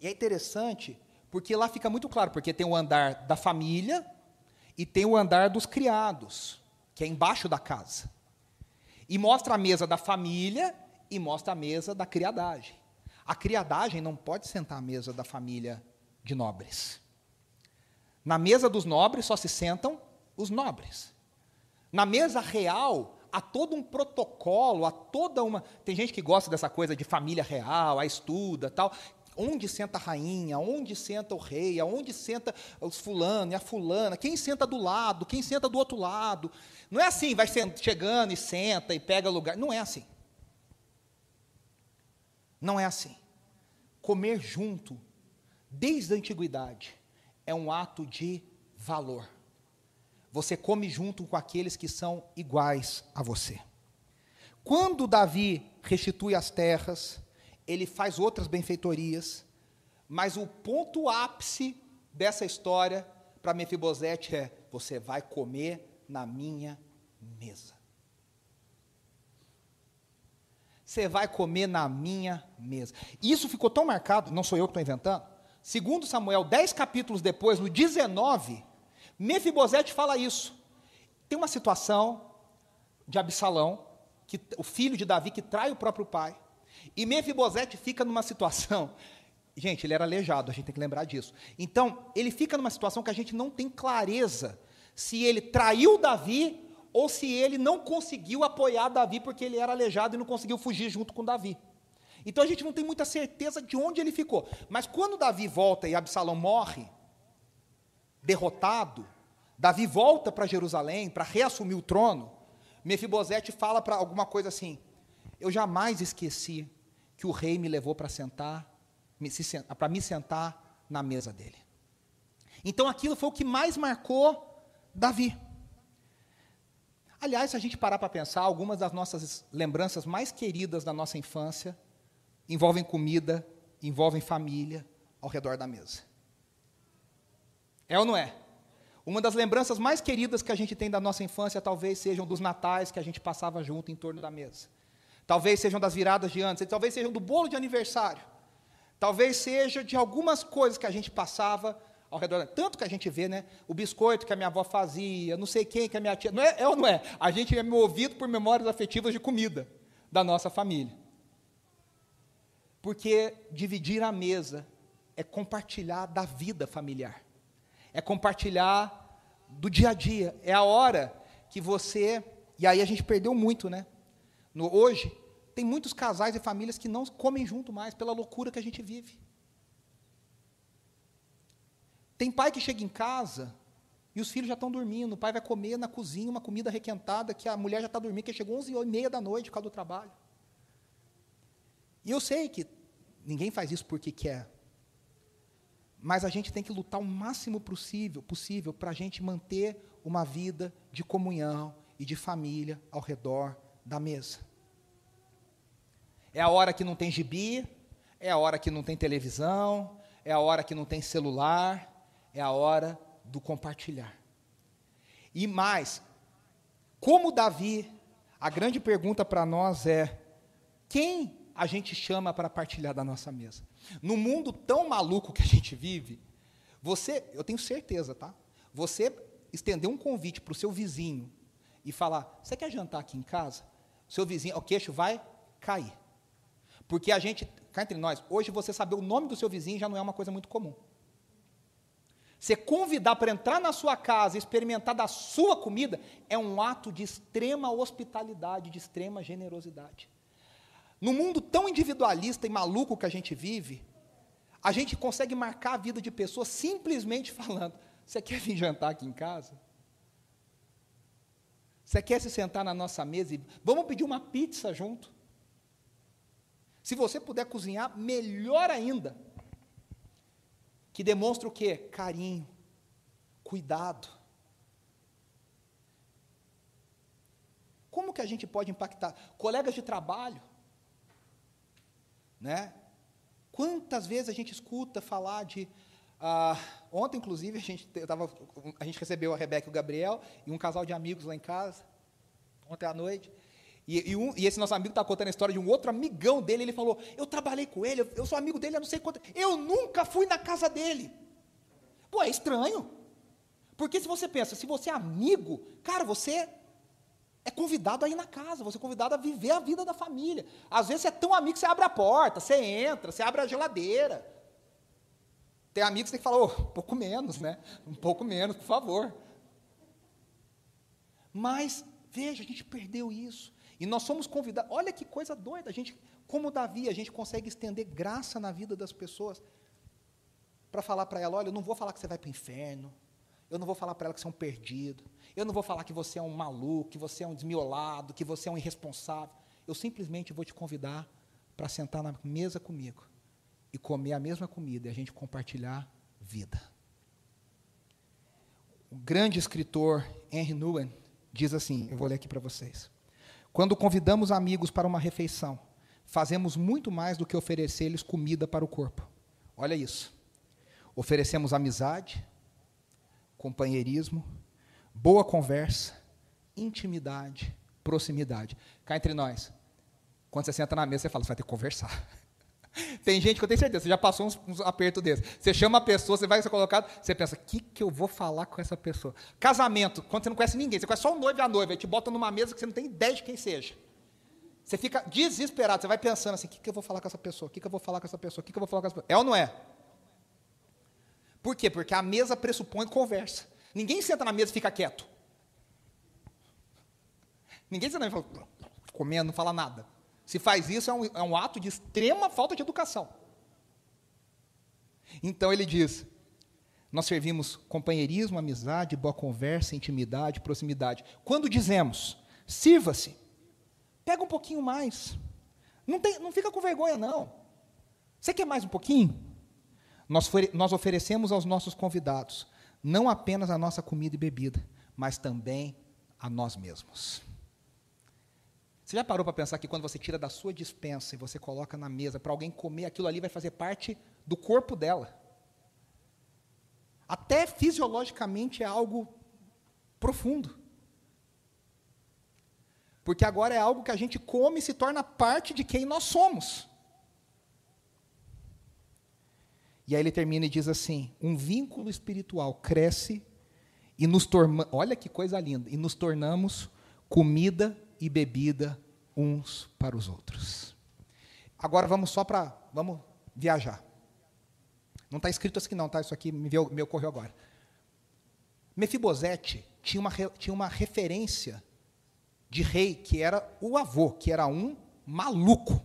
e, e é interessante, porque lá fica muito claro, porque tem o andar da família e tem o andar dos criados, que é embaixo da casa. E mostra a mesa da família e mostra a mesa da criadagem. A criadagem não pode sentar à mesa da família de nobres. Na mesa dos nobres só se sentam os nobres. Na mesa real, há todo um protocolo, há toda uma. Tem gente que gosta dessa coisa de família real, a estuda tal. Onde senta a rainha, onde senta o rei, aonde senta os fulano e a fulana, quem senta do lado, quem senta do outro lado. Não é assim, vai chegando e senta e pega lugar. Não é assim. Não é assim. Comer junto, desde a antiguidade, é um ato de valor. Você come junto com aqueles que são iguais a você. Quando Davi restitui as terras, ele faz outras benfeitorias, mas o ponto ápice dessa história para Mefibosete é: você vai comer na minha mesa. Você vai comer na minha mesa. Isso ficou tão marcado, não sou eu que estou inventando. Segundo Samuel, dez capítulos depois, no 19, Mefibosete fala isso. Tem uma situação de Absalão, que, o filho de Davi, que trai o próprio pai. E Mefibosete fica numa situação. Gente, ele era aleijado, a gente tem que lembrar disso. Então, ele fica numa situação que a gente não tem clareza se ele traiu Davi ou se ele não conseguiu apoiar Davi porque ele era aleijado e não conseguiu fugir junto com Davi. Então a gente não tem muita certeza de onde ele ficou. Mas quando Davi volta e Absalão morre, derrotado, Davi volta para Jerusalém para reassumir o trono. Mefibosete fala para alguma coisa assim: Eu jamais esqueci que o rei me levou para sentar, para me sentar na mesa dele. Então aquilo foi o que mais marcou Davi. Aliás, se a gente parar para pensar, algumas das nossas lembranças mais queridas da nossa infância envolvem comida, envolvem família ao redor da mesa. É ou não é? Uma das lembranças mais queridas que a gente tem da nossa infância talvez sejam dos natais que a gente passava junto em torno da mesa. Talvez sejam das viradas de antes, talvez sejam do bolo de aniversário. Talvez seja de algumas coisas que a gente passava ao redor. Tanto que a gente vê, né? O biscoito que a minha avó fazia, não sei quem que a minha tia. Não é, é ou não é? A gente é movido por memórias afetivas de comida da nossa família. Porque dividir a mesa é compartilhar da vida familiar. É compartilhar do dia a dia. É a hora que você. E aí a gente perdeu muito, né? No, hoje, tem muitos casais e famílias que não comem junto mais pela loucura que a gente vive. Tem pai que chega em casa e os filhos já estão dormindo. O pai vai comer na cozinha uma comida requentada que a mulher já está dormindo, que chegou 11 e meia da noite por causa do trabalho. E eu sei que ninguém faz isso porque quer. Mas a gente tem que lutar o máximo possível, possível para a gente manter uma vida de comunhão e de família ao redor da mesa. É a hora que não tem gibi, é a hora que não tem televisão, é a hora que não tem celular, é a hora do compartilhar. E mais, como Davi, a grande pergunta para nós é: quem a gente chama para partilhar da nossa mesa? No mundo tão maluco que a gente vive, você, eu tenho certeza, tá? Você estender um convite para o seu vizinho e falar: você quer jantar aqui em casa? Seu vizinho, o queixo vai cair. Porque a gente, cá entre nós, hoje você saber o nome do seu vizinho já não é uma coisa muito comum. Você convidar para entrar na sua casa e experimentar da sua comida é um ato de extrema hospitalidade, de extrema generosidade. No mundo tão individualista e maluco que a gente vive, a gente consegue marcar a vida de pessoas simplesmente falando: Você quer vir jantar aqui em casa? Você quer se sentar na nossa mesa e vamos pedir uma pizza junto? Se você puder cozinhar, melhor ainda. Que demonstra o quê? Carinho, cuidado. Como que a gente pode impactar? Colegas de trabalho, né? Quantas vezes a gente escuta falar de. Ah, ontem, inclusive, a gente, tava, a gente recebeu a Rebeca e o Gabriel e um casal de amigos lá em casa, ontem à noite. E, e, um, e esse nosso amigo está contando a história de um outro amigão dele. Ele falou: Eu trabalhei com ele, eu, eu sou amigo dele há não sei quanto. Eu nunca fui na casa dele. Pô, é estranho. Porque se você pensa, se você é amigo, cara, você é convidado a ir na casa, você é convidado a viver a vida da família. Às vezes você é tão amigo que você abre a porta, você entra, você abre a geladeira. Tem amigos que tem que falar, oh, um pouco menos, né? Um pouco menos, por favor. Mas, veja, a gente perdeu isso. E nós somos convidados. Olha que coisa doida. A gente, como Davi, a gente consegue estender graça na vida das pessoas para falar para ela: olha, eu não vou falar que você vai para o inferno. Eu não vou falar para ela que você é um perdido. Eu não vou falar que você é um maluco, que você é um desmiolado, que você é um irresponsável. Eu simplesmente vou te convidar para sentar na mesa comigo e comer a mesma comida e a gente compartilhar vida. O grande escritor Henry Nguyen diz assim: eu vou ler aqui para vocês. Quando convidamos amigos para uma refeição, fazemos muito mais do que oferecer-lhes comida para o corpo. Olha isso. Oferecemos amizade, companheirismo, boa conversa, intimidade, proximidade. Cá entre nós, quando você senta na mesa, você fala, você vai ter que conversar. Tem gente que eu tenho certeza, você já passou uns, uns apertos desses. Você chama a pessoa, você vai ser colocado, você pensa, o que, que eu vou falar com essa pessoa? Casamento, quando você não conhece ninguém, você conhece só o noivo e a noiva, aí te bota numa mesa que você não tem ideia de quem seja. Você fica desesperado, você vai pensando assim, o que, que eu vou falar com essa pessoa? O que, que eu vou falar com essa pessoa? O que, que eu vou falar com essa pessoa? É ou não é? Por quê? Porque a mesa pressupõe conversa. Ninguém senta na mesa e fica quieto. Ninguém senta na mesa e fala, comendo, não fala nada. Se faz isso, é um, é um ato de extrema falta de educação. Então ele diz: nós servimos companheirismo, amizade, boa conversa, intimidade, proximidade. Quando dizemos, sirva-se, pega um pouquinho mais. Não, tem, não fica com vergonha, não. Você quer mais um pouquinho? Nós, nós oferecemos aos nossos convidados não apenas a nossa comida e bebida, mas também a nós mesmos. Você já parou para pensar que quando você tira da sua dispensa e você coloca na mesa para alguém comer, aquilo ali vai fazer parte do corpo dela? Até fisiologicamente é algo profundo. Porque agora é algo que a gente come e se torna parte de quem nós somos. E aí ele termina e diz assim: um vínculo espiritual cresce e nos torna, olha que coisa linda, e nos tornamos comida e bebida uns para os outros. Agora vamos só para. Vamos viajar. Não está escrito assim, não, tá? Isso aqui me, me ocorreu agora. Mefibosete tinha uma, tinha uma referência de rei que era o avô, que era um maluco.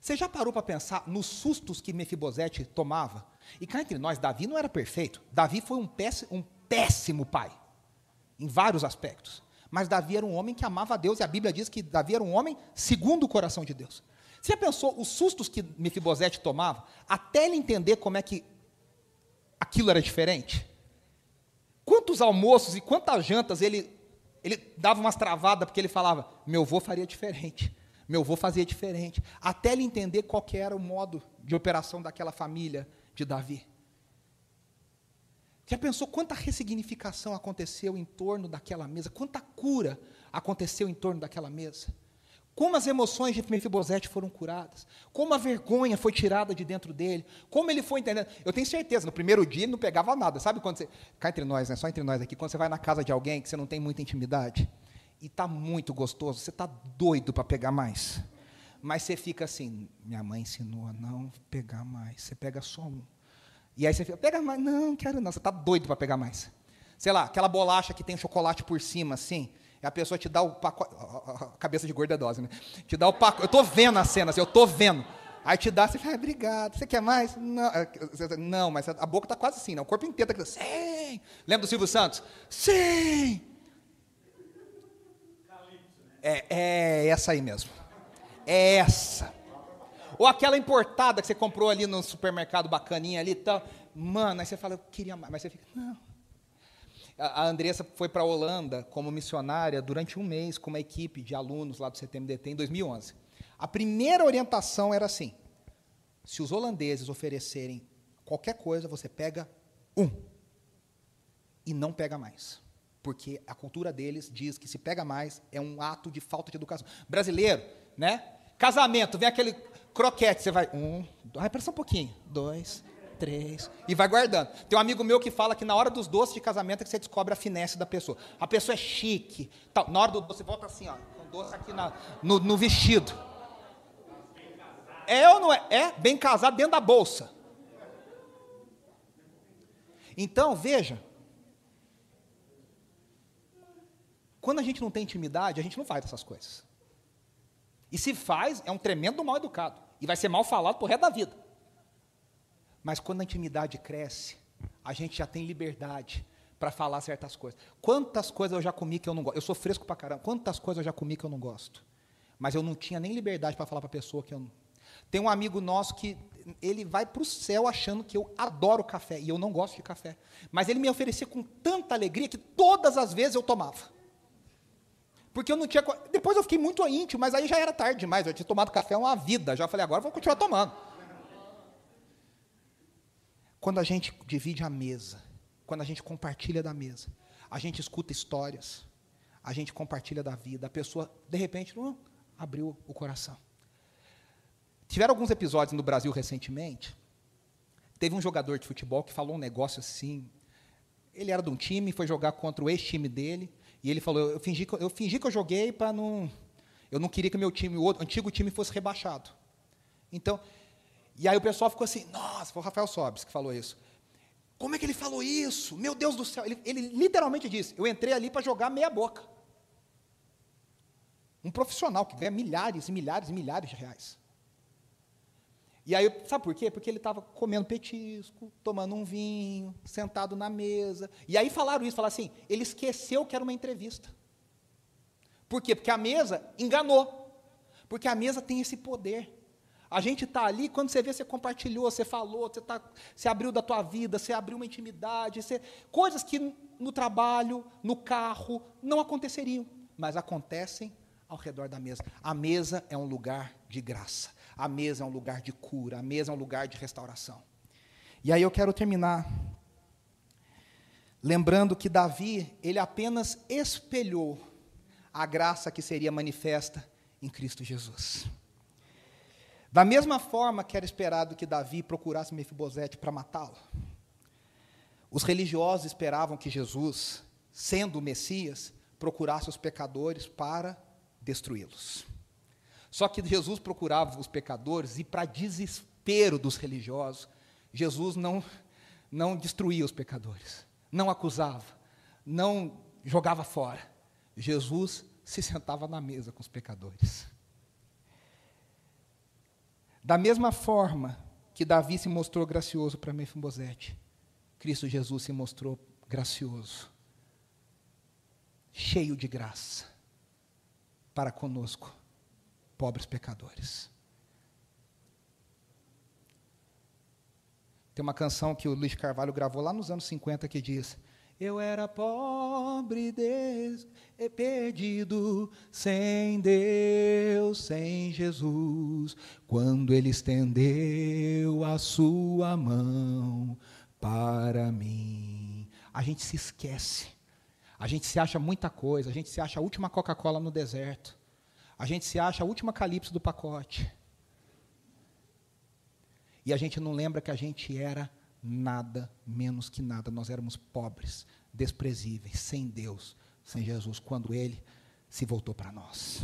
Você já parou para pensar nos sustos que Mefibosete tomava? E cá entre nós, Davi não era perfeito. Davi foi um péssimo, um péssimo pai, em vários aspectos. Mas Davi era um homem que amava a Deus, e a Bíblia diz que Davi era um homem segundo o coração de Deus. Você já pensou os sustos que Mefibosete tomava, até ele entender como é que aquilo era diferente? Quantos almoços e quantas jantas ele, ele dava umas travadas porque ele falava, meu avô faria diferente, meu avô fazia diferente, até ele entender qual era o modo de operação daquela família de Davi. Já pensou quanta ressignificação aconteceu em torno daquela mesa? Quanta cura aconteceu em torno daquela mesa? Como as emoções de Mefibosete foram curadas? Como a vergonha foi tirada de dentro dele? Como ele foi entendendo? Eu tenho certeza, no primeiro dia ele não pegava nada. Sabe quando você. Cá entre nós, né? Só entre nós aqui. Quando você vai na casa de alguém que você não tem muita intimidade e está muito gostoso, você está doido para pegar mais. Mas você fica assim: minha mãe ensinou a não pegar mais. Você pega só um. E aí você fica, pega mais. Não, quero não. Você está doido para pegar mais. Sei lá, aquela bolacha que tem chocolate por cima, assim. A pessoa te dá o pacote. Cabeça de gorda é dose, né? Te dá o pacote. Eu estou vendo a cena, assim, eu estou vendo. Aí te dá, você fala, ah, obrigado. Você quer mais? Não, é, não mas a boca está quase assim, né? o corpo inteiro aqui. Sim! Lembra do Silvio Santos? Sim! É, é essa aí mesmo. É essa. Ou aquela importada que você comprou ali no supermercado bacaninha ali e tal. Mano, aí você fala, eu queria mais. Mas você fica, não. A Andressa foi para a Holanda como missionária durante um mês com uma equipe de alunos lá do CTMDT em 2011. A primeira orientação era assim: se os holandeses oferecerem qualquer coisa, você pega um e não pega mais. Porque a cultura deles diz que se pega mais é um ato de falta de educação. Brasileiro, né? Casamento, vem aquele croquete, você vai. Um, dois, vai um pouquinho. Dois, três. E vai guardando. Tem um amigo meu que fala que na hora dos doces de casamento é que você descobre a finesse da pessoa. A pessoa é chique. Tal. Na hora do doce, você volta assim, ó, com doce aqui na, no, no vestido. É ou não é? É bem casado dentro da bolsa. Então, veja. Quando a gente não tem intimidade, a gente não faz essas coisas. E se faz, é um tremendo mal educado. E vai ser mal falado por resto da vida. Mas quando a intimidade cresce, a gente já tem liberdade para falar certas coisas. Quantas coisas eu já comi que eu não gosto? Eu sou fresco para caramba. Quantas coisas eu já comi que eu não gosto? Mas eu não tinha nem liberdade para falar para a pessoa que eu não. Tem um amigo nosso que ele vai para o céu achando que eu adoro café e eu não gosto de café. Mas ele me oferecia com tanta alegria que todas as vezes eu tomava. Porque eu não tinha. Depois eu fiquei muito íntimo, mas aí já era tarde demais. Eu tinha tomado café uma vida. Já falei, agora vou continuar tomando. Quando a gente divide a mesa, quando a gente compartilha da mesa, a gente escuta histórias, a gente compartilha da vida, a pessoa, de repente, não abriu o coração. Tiveram alguns episódios no Brasil recentemente. Teve um jogador de futebol que falou um negócio assim. Ele era de um time, foi jogar contra o ex-time dele. E ele falou: eu fingi, que, eu fingi que eu joguei para não. Eu não queria que meu time, o outro, antigo time, fosse rebaixado. Então, e aí o pessoal ficou assim: nossa, foi o Rafael Sobes que falou isso. Como é que ele falou isso? Meu Deus do céu. Ele, ele literalmente disse: eu entrei ali para jogar meia-boca. Um profissional que ganha milhares e milhares e milhares de reais. E aí, sabe por quê? Porque ele estava comendo petisco, tomando um vinho, sentado na mesa. E aí falaram isso, falaram assim, ele esqueceu que era uma entrevista. Por quê? Porque a mesa enganou. Porque a mesa tem esse poder. A gente está ali, quando você vê, você compartilhou, você falou, você, tá, você abriu da tua vida, você abriu uma intimidade, você, coisas que no trabalho, no carro, não aconteceriam, mas acontecem ao redor da mesa. A mesa é um lugar de graça. A mesa é um lugar de cura, a mesa é um lugar de restauração. E aí eu quero terminar lembrando que Davi, ele apenas espelhou a graça que seria manifesta em Cristo Jesus. Da mesma forma que era esperado que Davi procurasse Mefibosete para matá-lo, os religiosos esperavam que Jesus, sendo o Messias, procurasse os pecadores para destruí-los. Só que Jesus procurava os pecadores e, para desespero dos religiosos, Jesus não, não destruía os pecadores, não acusava, não jogava fora. Jesus se sentava na mesa com os pecadores. Da mesma forma que Davi se mostrou gracioso para Mefibosete, Cristo Jesus se mostrou gracioso, cheio de graça para conosco pobres pecadores. Tem uma canção que o Luiz Carvalho gravou lá nos anos 50 que diz: Eu era pobre, des... perdido, sem Deus, sem Jesus, quando Ele estendeu a sua mão para mim. A gente se esquece, a gente se acha muita coisa, a gente se acha a última Coca-Cola no deserto. A gente se acha a última calypso do pacote. E a gente não lembra que a gente era nada menos que nada. Nós éramos pobres, desprezíveis, sem Deus, sem Jesus, quando Ele se voltou para nós.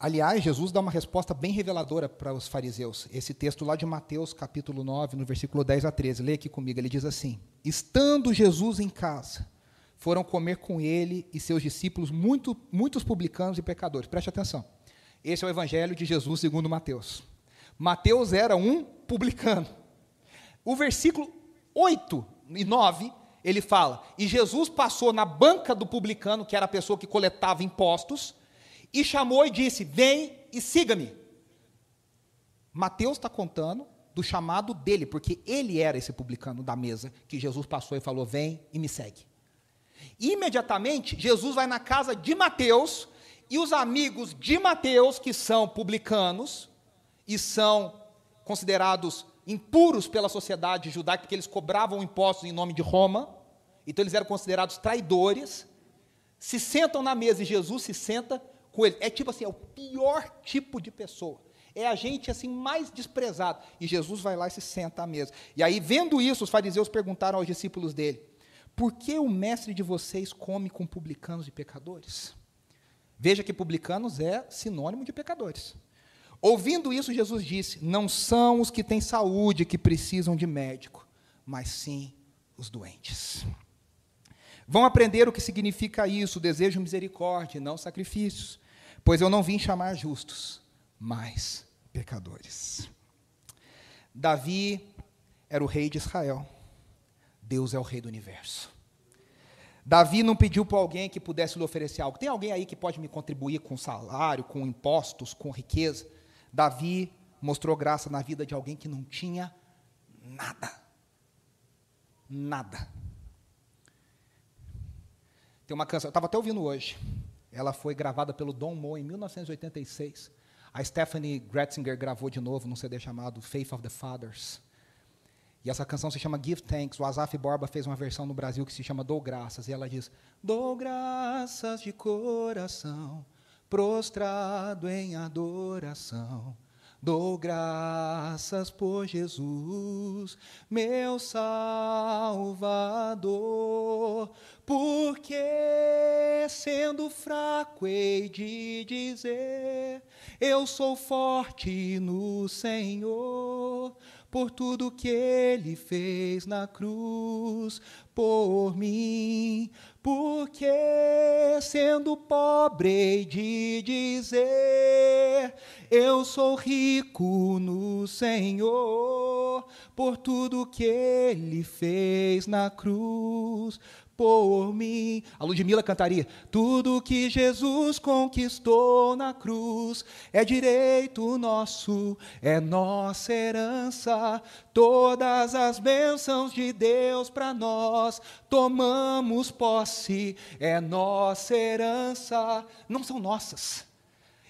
Aliás, Jesus dá uma resposta bem reveladora para os fariseus. Esse texto lá de Mateus, capítulo 9, no versículo 10 a 13. Lê aqui comigo. Ele diz assim: Estando Jesus em casa, foram comer com ele e seus discípulos muito, muitos publicanos e pecadores. Preste atenção. Esse é o evangelho de Jesus segundo Mateus. Mateus era um publicano. O versículo 8 e 9, ele fala: E Jesus passou na banca do publicano, que era a pessoa que coletava impostos, e chamou e disse: Vem e siga-me. Mateus está contando do chamado dele, porque ele era esse publicano da mesa que Jesus passou e falou: Vem e me segue. Imediatamente, Jesus vai na casa de Mateus e os amigos de Mateus, que são publicanos e são considerados impuros pela sociedade judaica, porque eles cobravam impostos em nome de Roma, então eles eram considerados traidores, se sentam na mesa e Jesus se senta com ele. É tipo assim, é o pior tipo de pessoa. É a gente assim mais desprezado. E Jesus vai lá e se senta à mesa. E aí, vendo isso, os fariseus perguntaram aos discípulos dele: Por que o mestre de vocês come com publicanos e pecadores? Veja que publicanos é sinônimo de pecadores. Ouvindo isso, Jesus disse: Não são os que têm saúde que precisam de médico, mas sim os doentes. Vão aprender o que significa isso, desejo misericórdia, não sacrifícios, pois eu não vim chamar justos, mas pecadores. Davi era o rei de Israel. Deus é o rei do universo. Davi não pediu para alguém que pudesse lhe oferecer algo. Tem alguém aí que pode me contribuir com salário, com impostos, com riqueza? Davi mostrou graça na vida de alguém que não tinha nada. Nada. Tem uma canção, eu estava até ouvindo hoje. Ela foi gravada pelo Don Moe em 1986. A Stephanie Gretzinger gravou de novo num CD chamado Faith of the Fathers. E essa canção se chama Give Thanks. O Azaf Borba fez uma versão no Brasil que se chama Dou Graças. E ela diz: Dou graças de coração prostrado em adoração. Dou graças por Jesus, meu Salvador, porque sendo fraco hei de dizer, eu sou forte no Senhor por tudo que ele fez na cruz por mim, porque sendo pobre de dizer, eu sou rico no Senhor, por tudo que ele fez na cruz por mim. A Ludmilla cantaria: Tudo que Jesus conquistou na cruz é direito nosso, é nossa herança. Todas as bênçãos de Deus para nós tomamos posse, é nossa herança. Não são nossas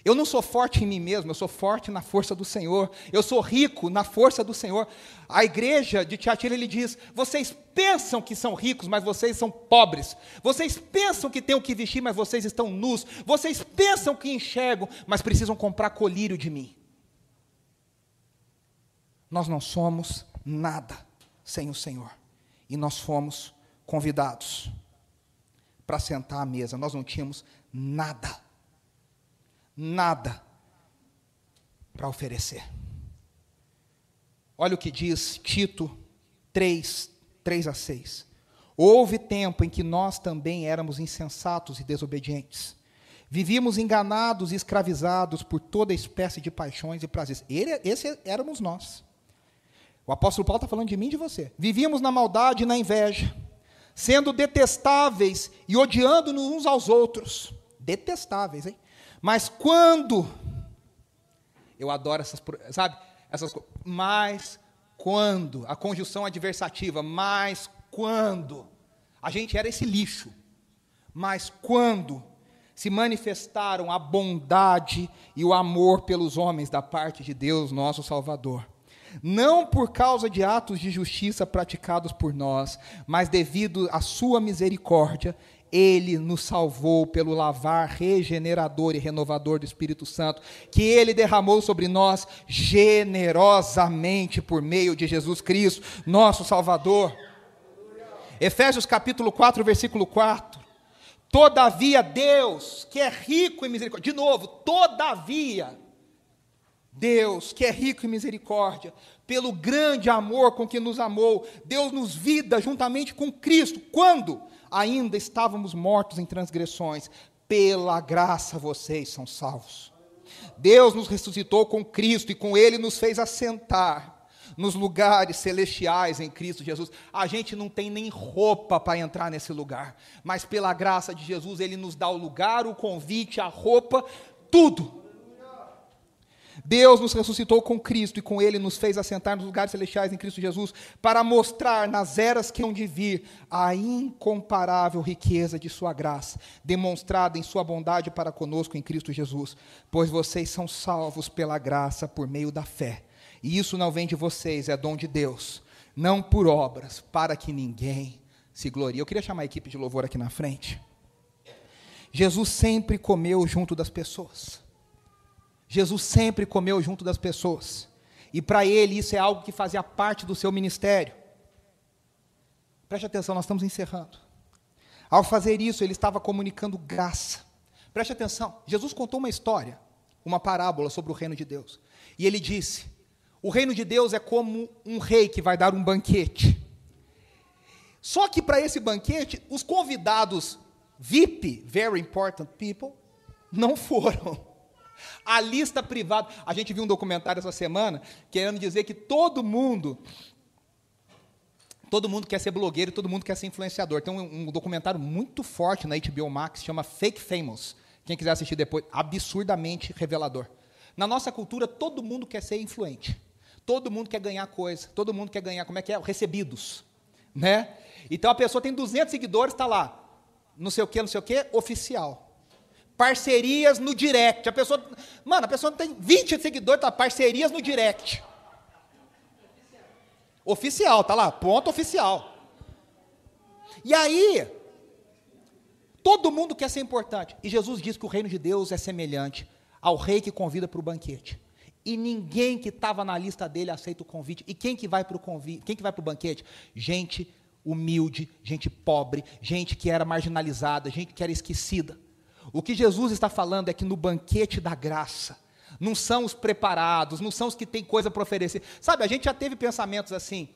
eu não sou forte em mim mesmo, eu sou forte na força do Senhor. Eu sou rico na força do Senhor. A igreja de Tiatira ele diz: vocês pensam que são ricos, mas vocês são pobres. Vocês pensam que têm o que vestir, mas vocês estão nus. Vocês pensam que enxergam, mas precisam comprar colírio de mim. Nós não somos nada sem o Senhor. E nós fomos convidados para sentar à mesa. Nós não tínhamos nada nada para oferecer. Olha o que diz Tito 3, 3 a 6. Houve tempo em que nós também éramos insensatos e desobedientes. Vivíamos enganados e escravizados por toda espécie de paixões e prazeres. Ele, esse éramos nós. O apóstolo Paulo está falando de mim e de você. Vivíamos na maldade e na inveja, sendo detestáveis e odiando-nos uns aos outros. Detestáveis, hein? Mas quando eu adoro essas, sabe? Essas mas quando a conjunção adversativa, mas quando a gente era esse lixo. Mas quando se manifestaram a bondade e o amor pelos homens da parte de Deus, nosso Salvador. Não por causa de atos de justiça praticados por nós, mas devido à sua misericórdia, ele nos salvou pelo lavar regenerador e renovador do Espírito Santo, que Ele derramou sobre nós generosamente por meio de Jesus Cristo, nosso Salvador. Efésios capítulo 4, versículo 4. Todavia Deus, que é rico em misericórdia, de novo, todavia, Deus, que é rico em misericórdia, pelo grande amor com que nos amou, Deus nos vida juntamente com Cristo. Quando? Ainda estávamos mortos em transgressões, pela graça vocês são salvos. Deus nos ressuscitou com Cristo e com Ele nos fez assentar nos lugares celestiais em Cristo Jesus. A gente não tem nem roupa para entrar nesse lugar, mas pela graça de Jesus, Ele nos dá o lugar, o convite, a roupa, tudo. Deus nos ressuscitou com Cristo e com Ele nos fez assentar nos lugares celestiais em Cristo Jesus, para mostrar nas eras que hão de vir a incomparável riqueza de Sua graça, demonstrada em Sua bondade para conosco em Cristo Jesus. Pois vocês são salvos pela graça por meio da fé. E isso não vem de vocês, é dom de Deus, não por obras, para que ninguém se glorie. Eu queria chamar a equipe de louvor aqui na frente. Jesus sempre comeu junto das pessoas. Jesus sempre comeu junto das pessoas. E para ele isso é algo que fazia parte do seu ministério. Preste atenção, nós estamos encerrando. Ao fazer isso, ele estava comunicando graça. Preste atenção, Jesus contou uma história, uma parábola sobre o reino de Deus. E ele disse: O reino de Deus é como um rei que vai dar um banquete. Só que para esse banquete, os convidados VIP, very important people, não foram. A lista privada. A gente viu um documentário essa semana querendo dizer que todo mundo. Todo mundo quer ser blogueiro, todo mundo quer ser influenciador. Tem um, um documentário muito forte na HBO Max, chama Fake Famous. Quem quiser assistir depois, absurdamente revelador. Na nossa cultura, todo mundo quer ser influente. Todo mundo quer ganhar coisa. Todo mundo quer ganhar, como é que é? Recebidos. Né? Então a pessoa tem 200 seguidores, está lá. Não sei o que, não sei o que, oficial parcerias no direct. A pessoa, mano, a pessoa tem 20 seguidores, tá parcerias no direct. Oficial, tá lá, ponto oficial. E aí, todo mundo quer ser importante. E Jesus diz que o reino de Deus é semelhante ao rei que convida para o banquete. E ninguém que estava na lista dele aceita o convite. E quem que vai para o convite? Quem que vai para o banquete? Gente humilde, gente pobre, gente que era marginalizada, gente que era esquecida. O que Jesus está falando é que no banquete da graça, não são os preparados, não são os que têm coisa para oferecer. Sabe, a gente já teve pensamentos assim.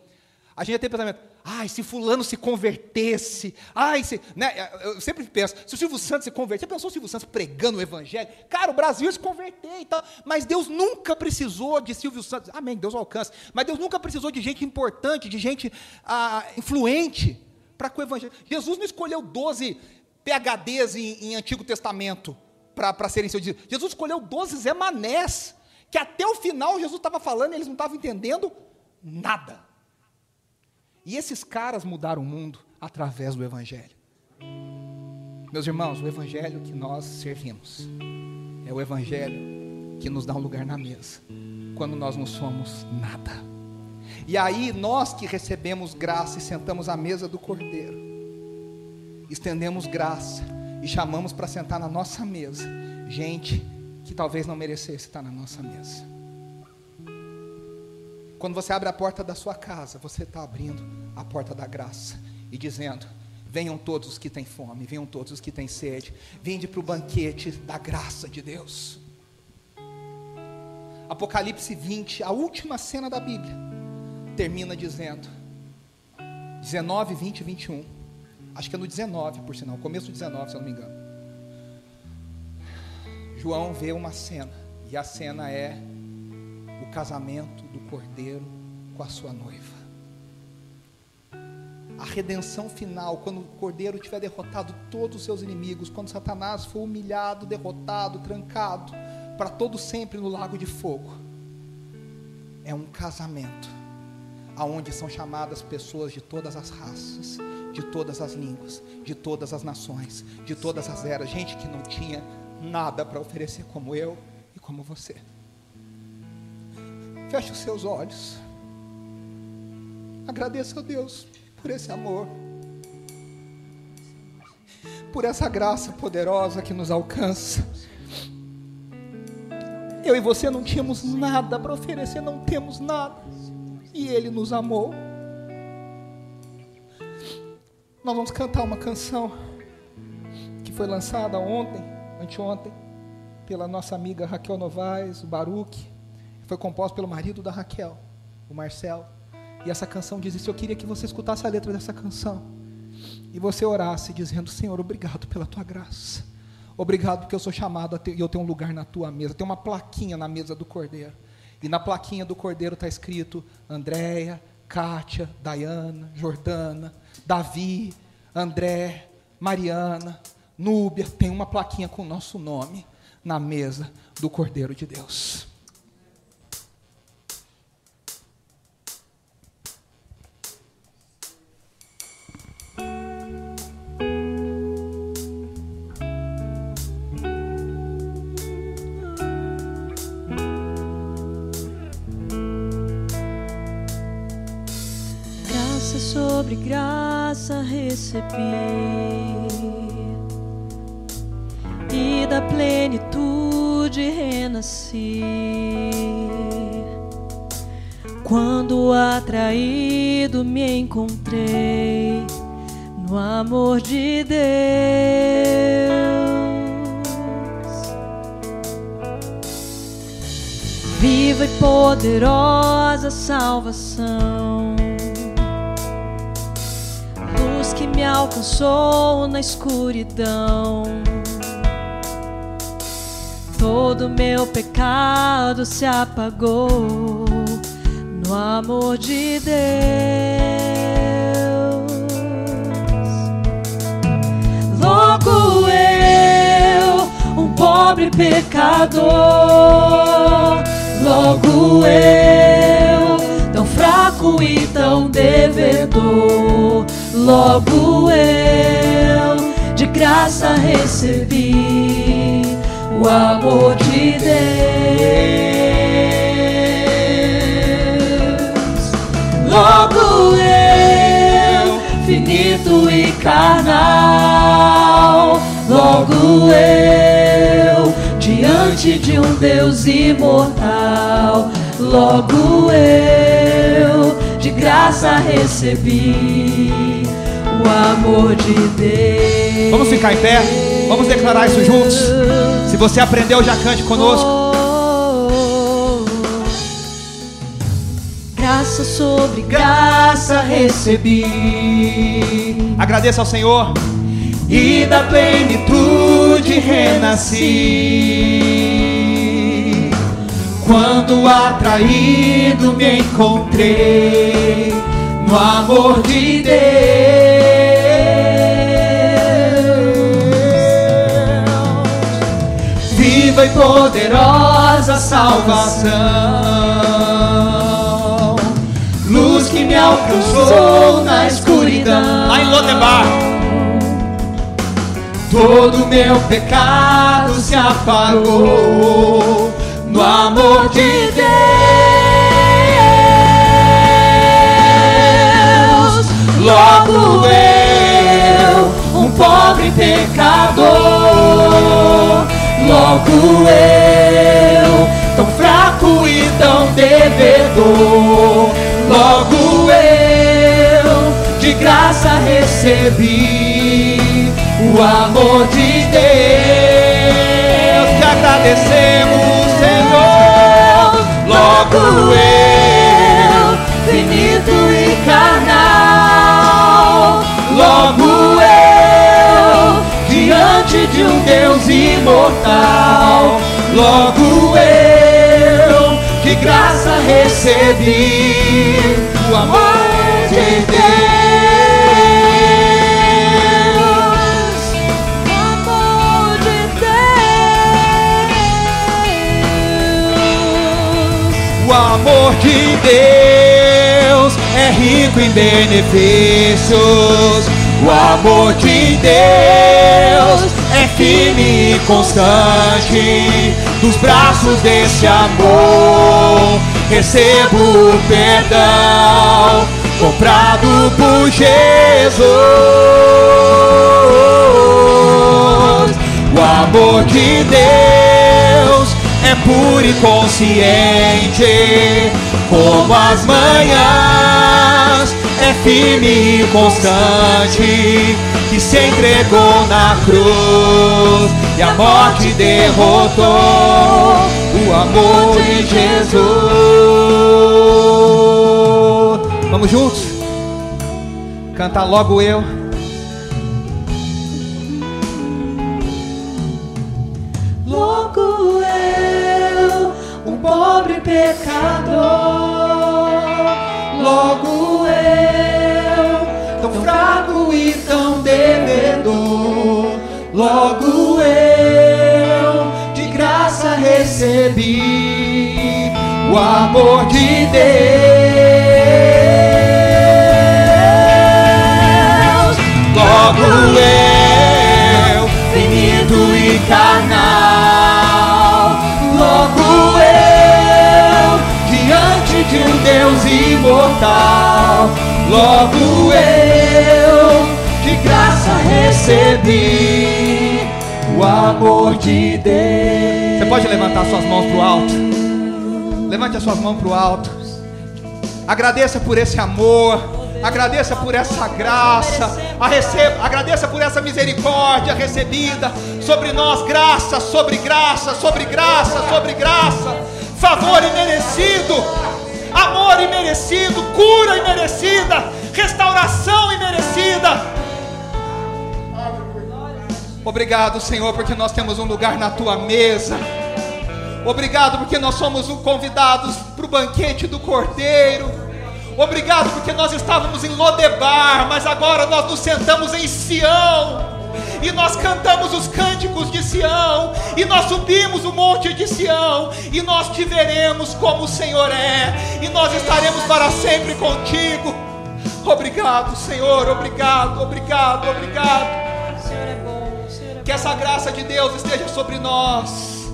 A gente já teve pensamento, ai, se fulano se convertesse, ai, se, né, eu sempre penso, se o Silvio Santos se converter, já pensou o Silvio Santos pregando o evangelho? Cara, o Brasil se converter e tal, mas Deus nunca precisou de Silvio Santos, amém, Deus alcança, mas Deus nunca precisou de gente importante, de gente ah, influente para com o evangelho. Jesus não escolheu 12 PHDs em, em Antigo Testamento para serem seus discípulos. Jesus escolheu 12 Zé Manés, que até o final Jesus estava falando e eles não estavam entendendo nada. E esses caras mudaram o mundo através do Evangelho. Meus irmãos, o Evangelho que nós servimos é o Evangelho que nos dá um lugar na mesa, quando nós não somos nada. E aí, nós que recebemos graça e sentamos à mesa do Cordeiro, estendemos graça e chamamos para sentar na nossa mesa gente que talvez não merecesse estar na nossa mesa. Quando você abre a porta da sua casa, você está abrindo a porta da graça e dizendo: Venham todos os que têm fome, venham todos os que têm sede, vinde para o banquete da graça de Deus. Apocalipse 20, a última cena da Bíblia, termina dizendo: 19, 20 e 21. Acho que é no 19, por sinal, começo do 19, se eu não me engano. João vê uma cena, e a cena é o casamento do cordeiro com a sua noiva. A redenção final, quando o cordeiro tiver derrotado todos os seus inimigos, quando Satanás for humilhado, derrotado, trancado, para todo sempre no lago de fogo, é um casamento, aonde são chamadas pessoas de todas as raças, de todas as línguas, de todas as nações, de todas as eras, gente que não tinha nada para oferecer como eu e como você. Feche os seus olhos. Agradeça a Deus por esse amor, por essa graça poderosa que nos alcança. Eu e você não tínhamos nada para oferecer, não temos nada, e Ele nos amou. Nós vamos cantar uma canção que foi lançada ontem, anteontem, pela nossa amiga Raquel Novaes, o Baruque. Foi composta pelo marido da Raquel, o Marcel. E essa canção diz isso. Eu queria que você escutasse a letra dessa canção. E você orasse dizendo: Senhor, obrigado pela tua graça. Obrigado porque eu sou chamado e eu tenho um lugar na tua mesa. Tem uma plaquinha na mesa do cordeiro. E na plaquinha do cordeiro está escrito Andréia, Kátia, Dayana, Jordana, Davi, André, Mariana, Núbia, tem uma plaquinha com o nosso nome na mesa do Cordeiro de Deus. Recebi e da plenitude renasci. Quando atraído me encontrei no amor de Deus. Viva e poderosa salvação, me alcançou na escuridão. Todo meu pecado se apagou no amor de Deus. Logo eu, um pobre pecador, logo eu, tão fraco e tão devedor, logo eu, de graça recebi o amor de Deus. Logo eu, finito e carnal, logo eu, diante de um Deus imortal, logo eu, de graça recebi amor de Deus. Vamos ficar em pé? Vamos declarar isso juntos? Se você aprendeu, já cante conosco. Graça sobre graça recebi Agradeça ao Senhor. e da plenitude renasci. Quando atraído me encontrei no amor de Deus. E poderosa salvação, luz que me alcançou na escuridão. Lá em Lodebar. Todo meu pecado se apagou no amor de Deus. Logo eu, um pobre pecador, logo eu, tão fraco e tão devedor, logo eu, de graça recebi o amor de Deus. Te agradecemos, Senhor. Logo eu, diante de um Deus imortal, logo eu, de graça recebi o amor de Deus. O amor de Deus. O amor de Deus é rico em benefícios. O amor de Deus é firme e constante. Dos braços desse amor recebo o perdão comprado por Jesus. O amor de Deus é puro e consciente, como as manhãs, é firme e constante, que se entregou na cruz e a morte derrotou o amor de Jesus. Vamos juntos? Cantar logo eu. Logo eu, um pobre pecador, logo eu, de graça recebi o amor de Deus. Logo eu, finito e carnal, logo eu, diante de um Deus imortal, logo eu de graça recebi o amor de Deus. Você pode levantar suas mãos para o alto. Levante as suas mãos para o alto. Agradeça por esse amor. Agradeça por essa graça, receba, agradeça por essa misericórdia recebida sobre nós, graça sobre graça, sobre graça, sobre graça, favor imerecido, amor imerecido, cura imerecida, restauração imerecida. Obrigado, Senhor, porque nós temos um lugar na tua mesa. Obrigado porque nós somos convidados para o banquete do Cordeiro. Obrigado porque nós estávamos em Lodebar, mas agora nós nos sentamos em Sião. E nós cantamos os cânticos de Sião, e nós subimos o monte de Sião, e nós te veremos como o Senhor é, e nós estaremos para sempre contigo. Obrigado, Senhor, obrigado, obrigado, obrigado. Que essa graça de Deus esteja sobre nós,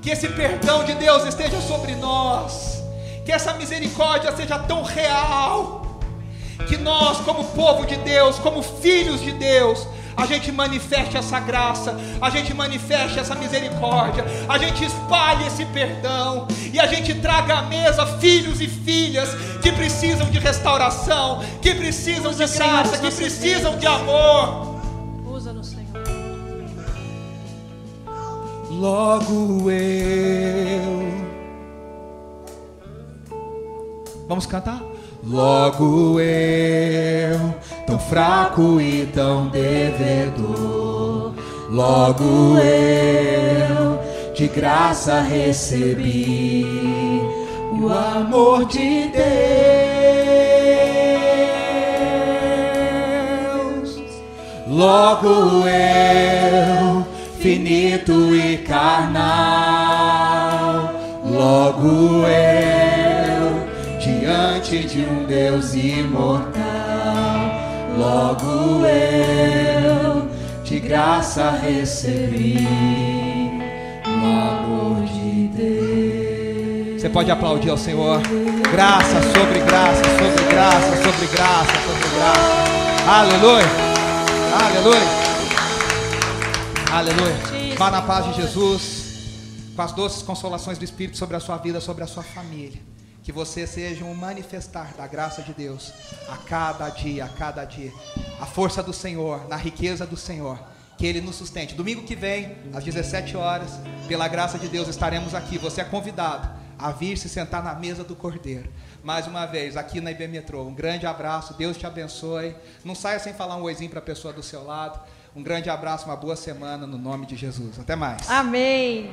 que esse perdão de Deus esteja sobre nós. Que essa misericórdia seja tão real, que nós, como povo de Deus, como filhos de Deus, a gente manifeste essa graça, a gente manifeste essa misericórdia, a gente espalhe esse perdão e a gente traga à mesa filhos e filhas que precisam de restauração, que precisam de graça, que precisam de amor. Logo eu Vamos cantar? Logo eu, tão fraco e tão devedor, logo eu, de graça recebi o amor de Deus. Logo eu, finito e carnal, logo eu diante de um Deus imortal. Logo eu de graça recebi o amor de Deus. Você pode aplaudir ao Senhor. Graça sobre graça, sobre graça, sobre graça, sobre graça. Aleluia. Aleluia. Aleluia. Vá na paz de Jesus. Com as doces consolações do Espírito sobre a sua vida, sobre a sua família. Que você seja um manifestar da graça de Deus a cada dia, a cada dia. A força do Senhor, na riqueza do Senhor. Que Ele nos sustente. Domingo que vem, às 17 horas, pela graça de Deus, estaremos aqui. Você é convidado a vir se sentar na mesa do Cordeiro. Mais uma vez, aqui na IB Metrô. Um grande abraço, Deus te abençoe. Não saia sem falar um oizinho para a pessoa do seu lado. Um grande abraço, uma boa semana no nome de Jesus. Até mais. Amém.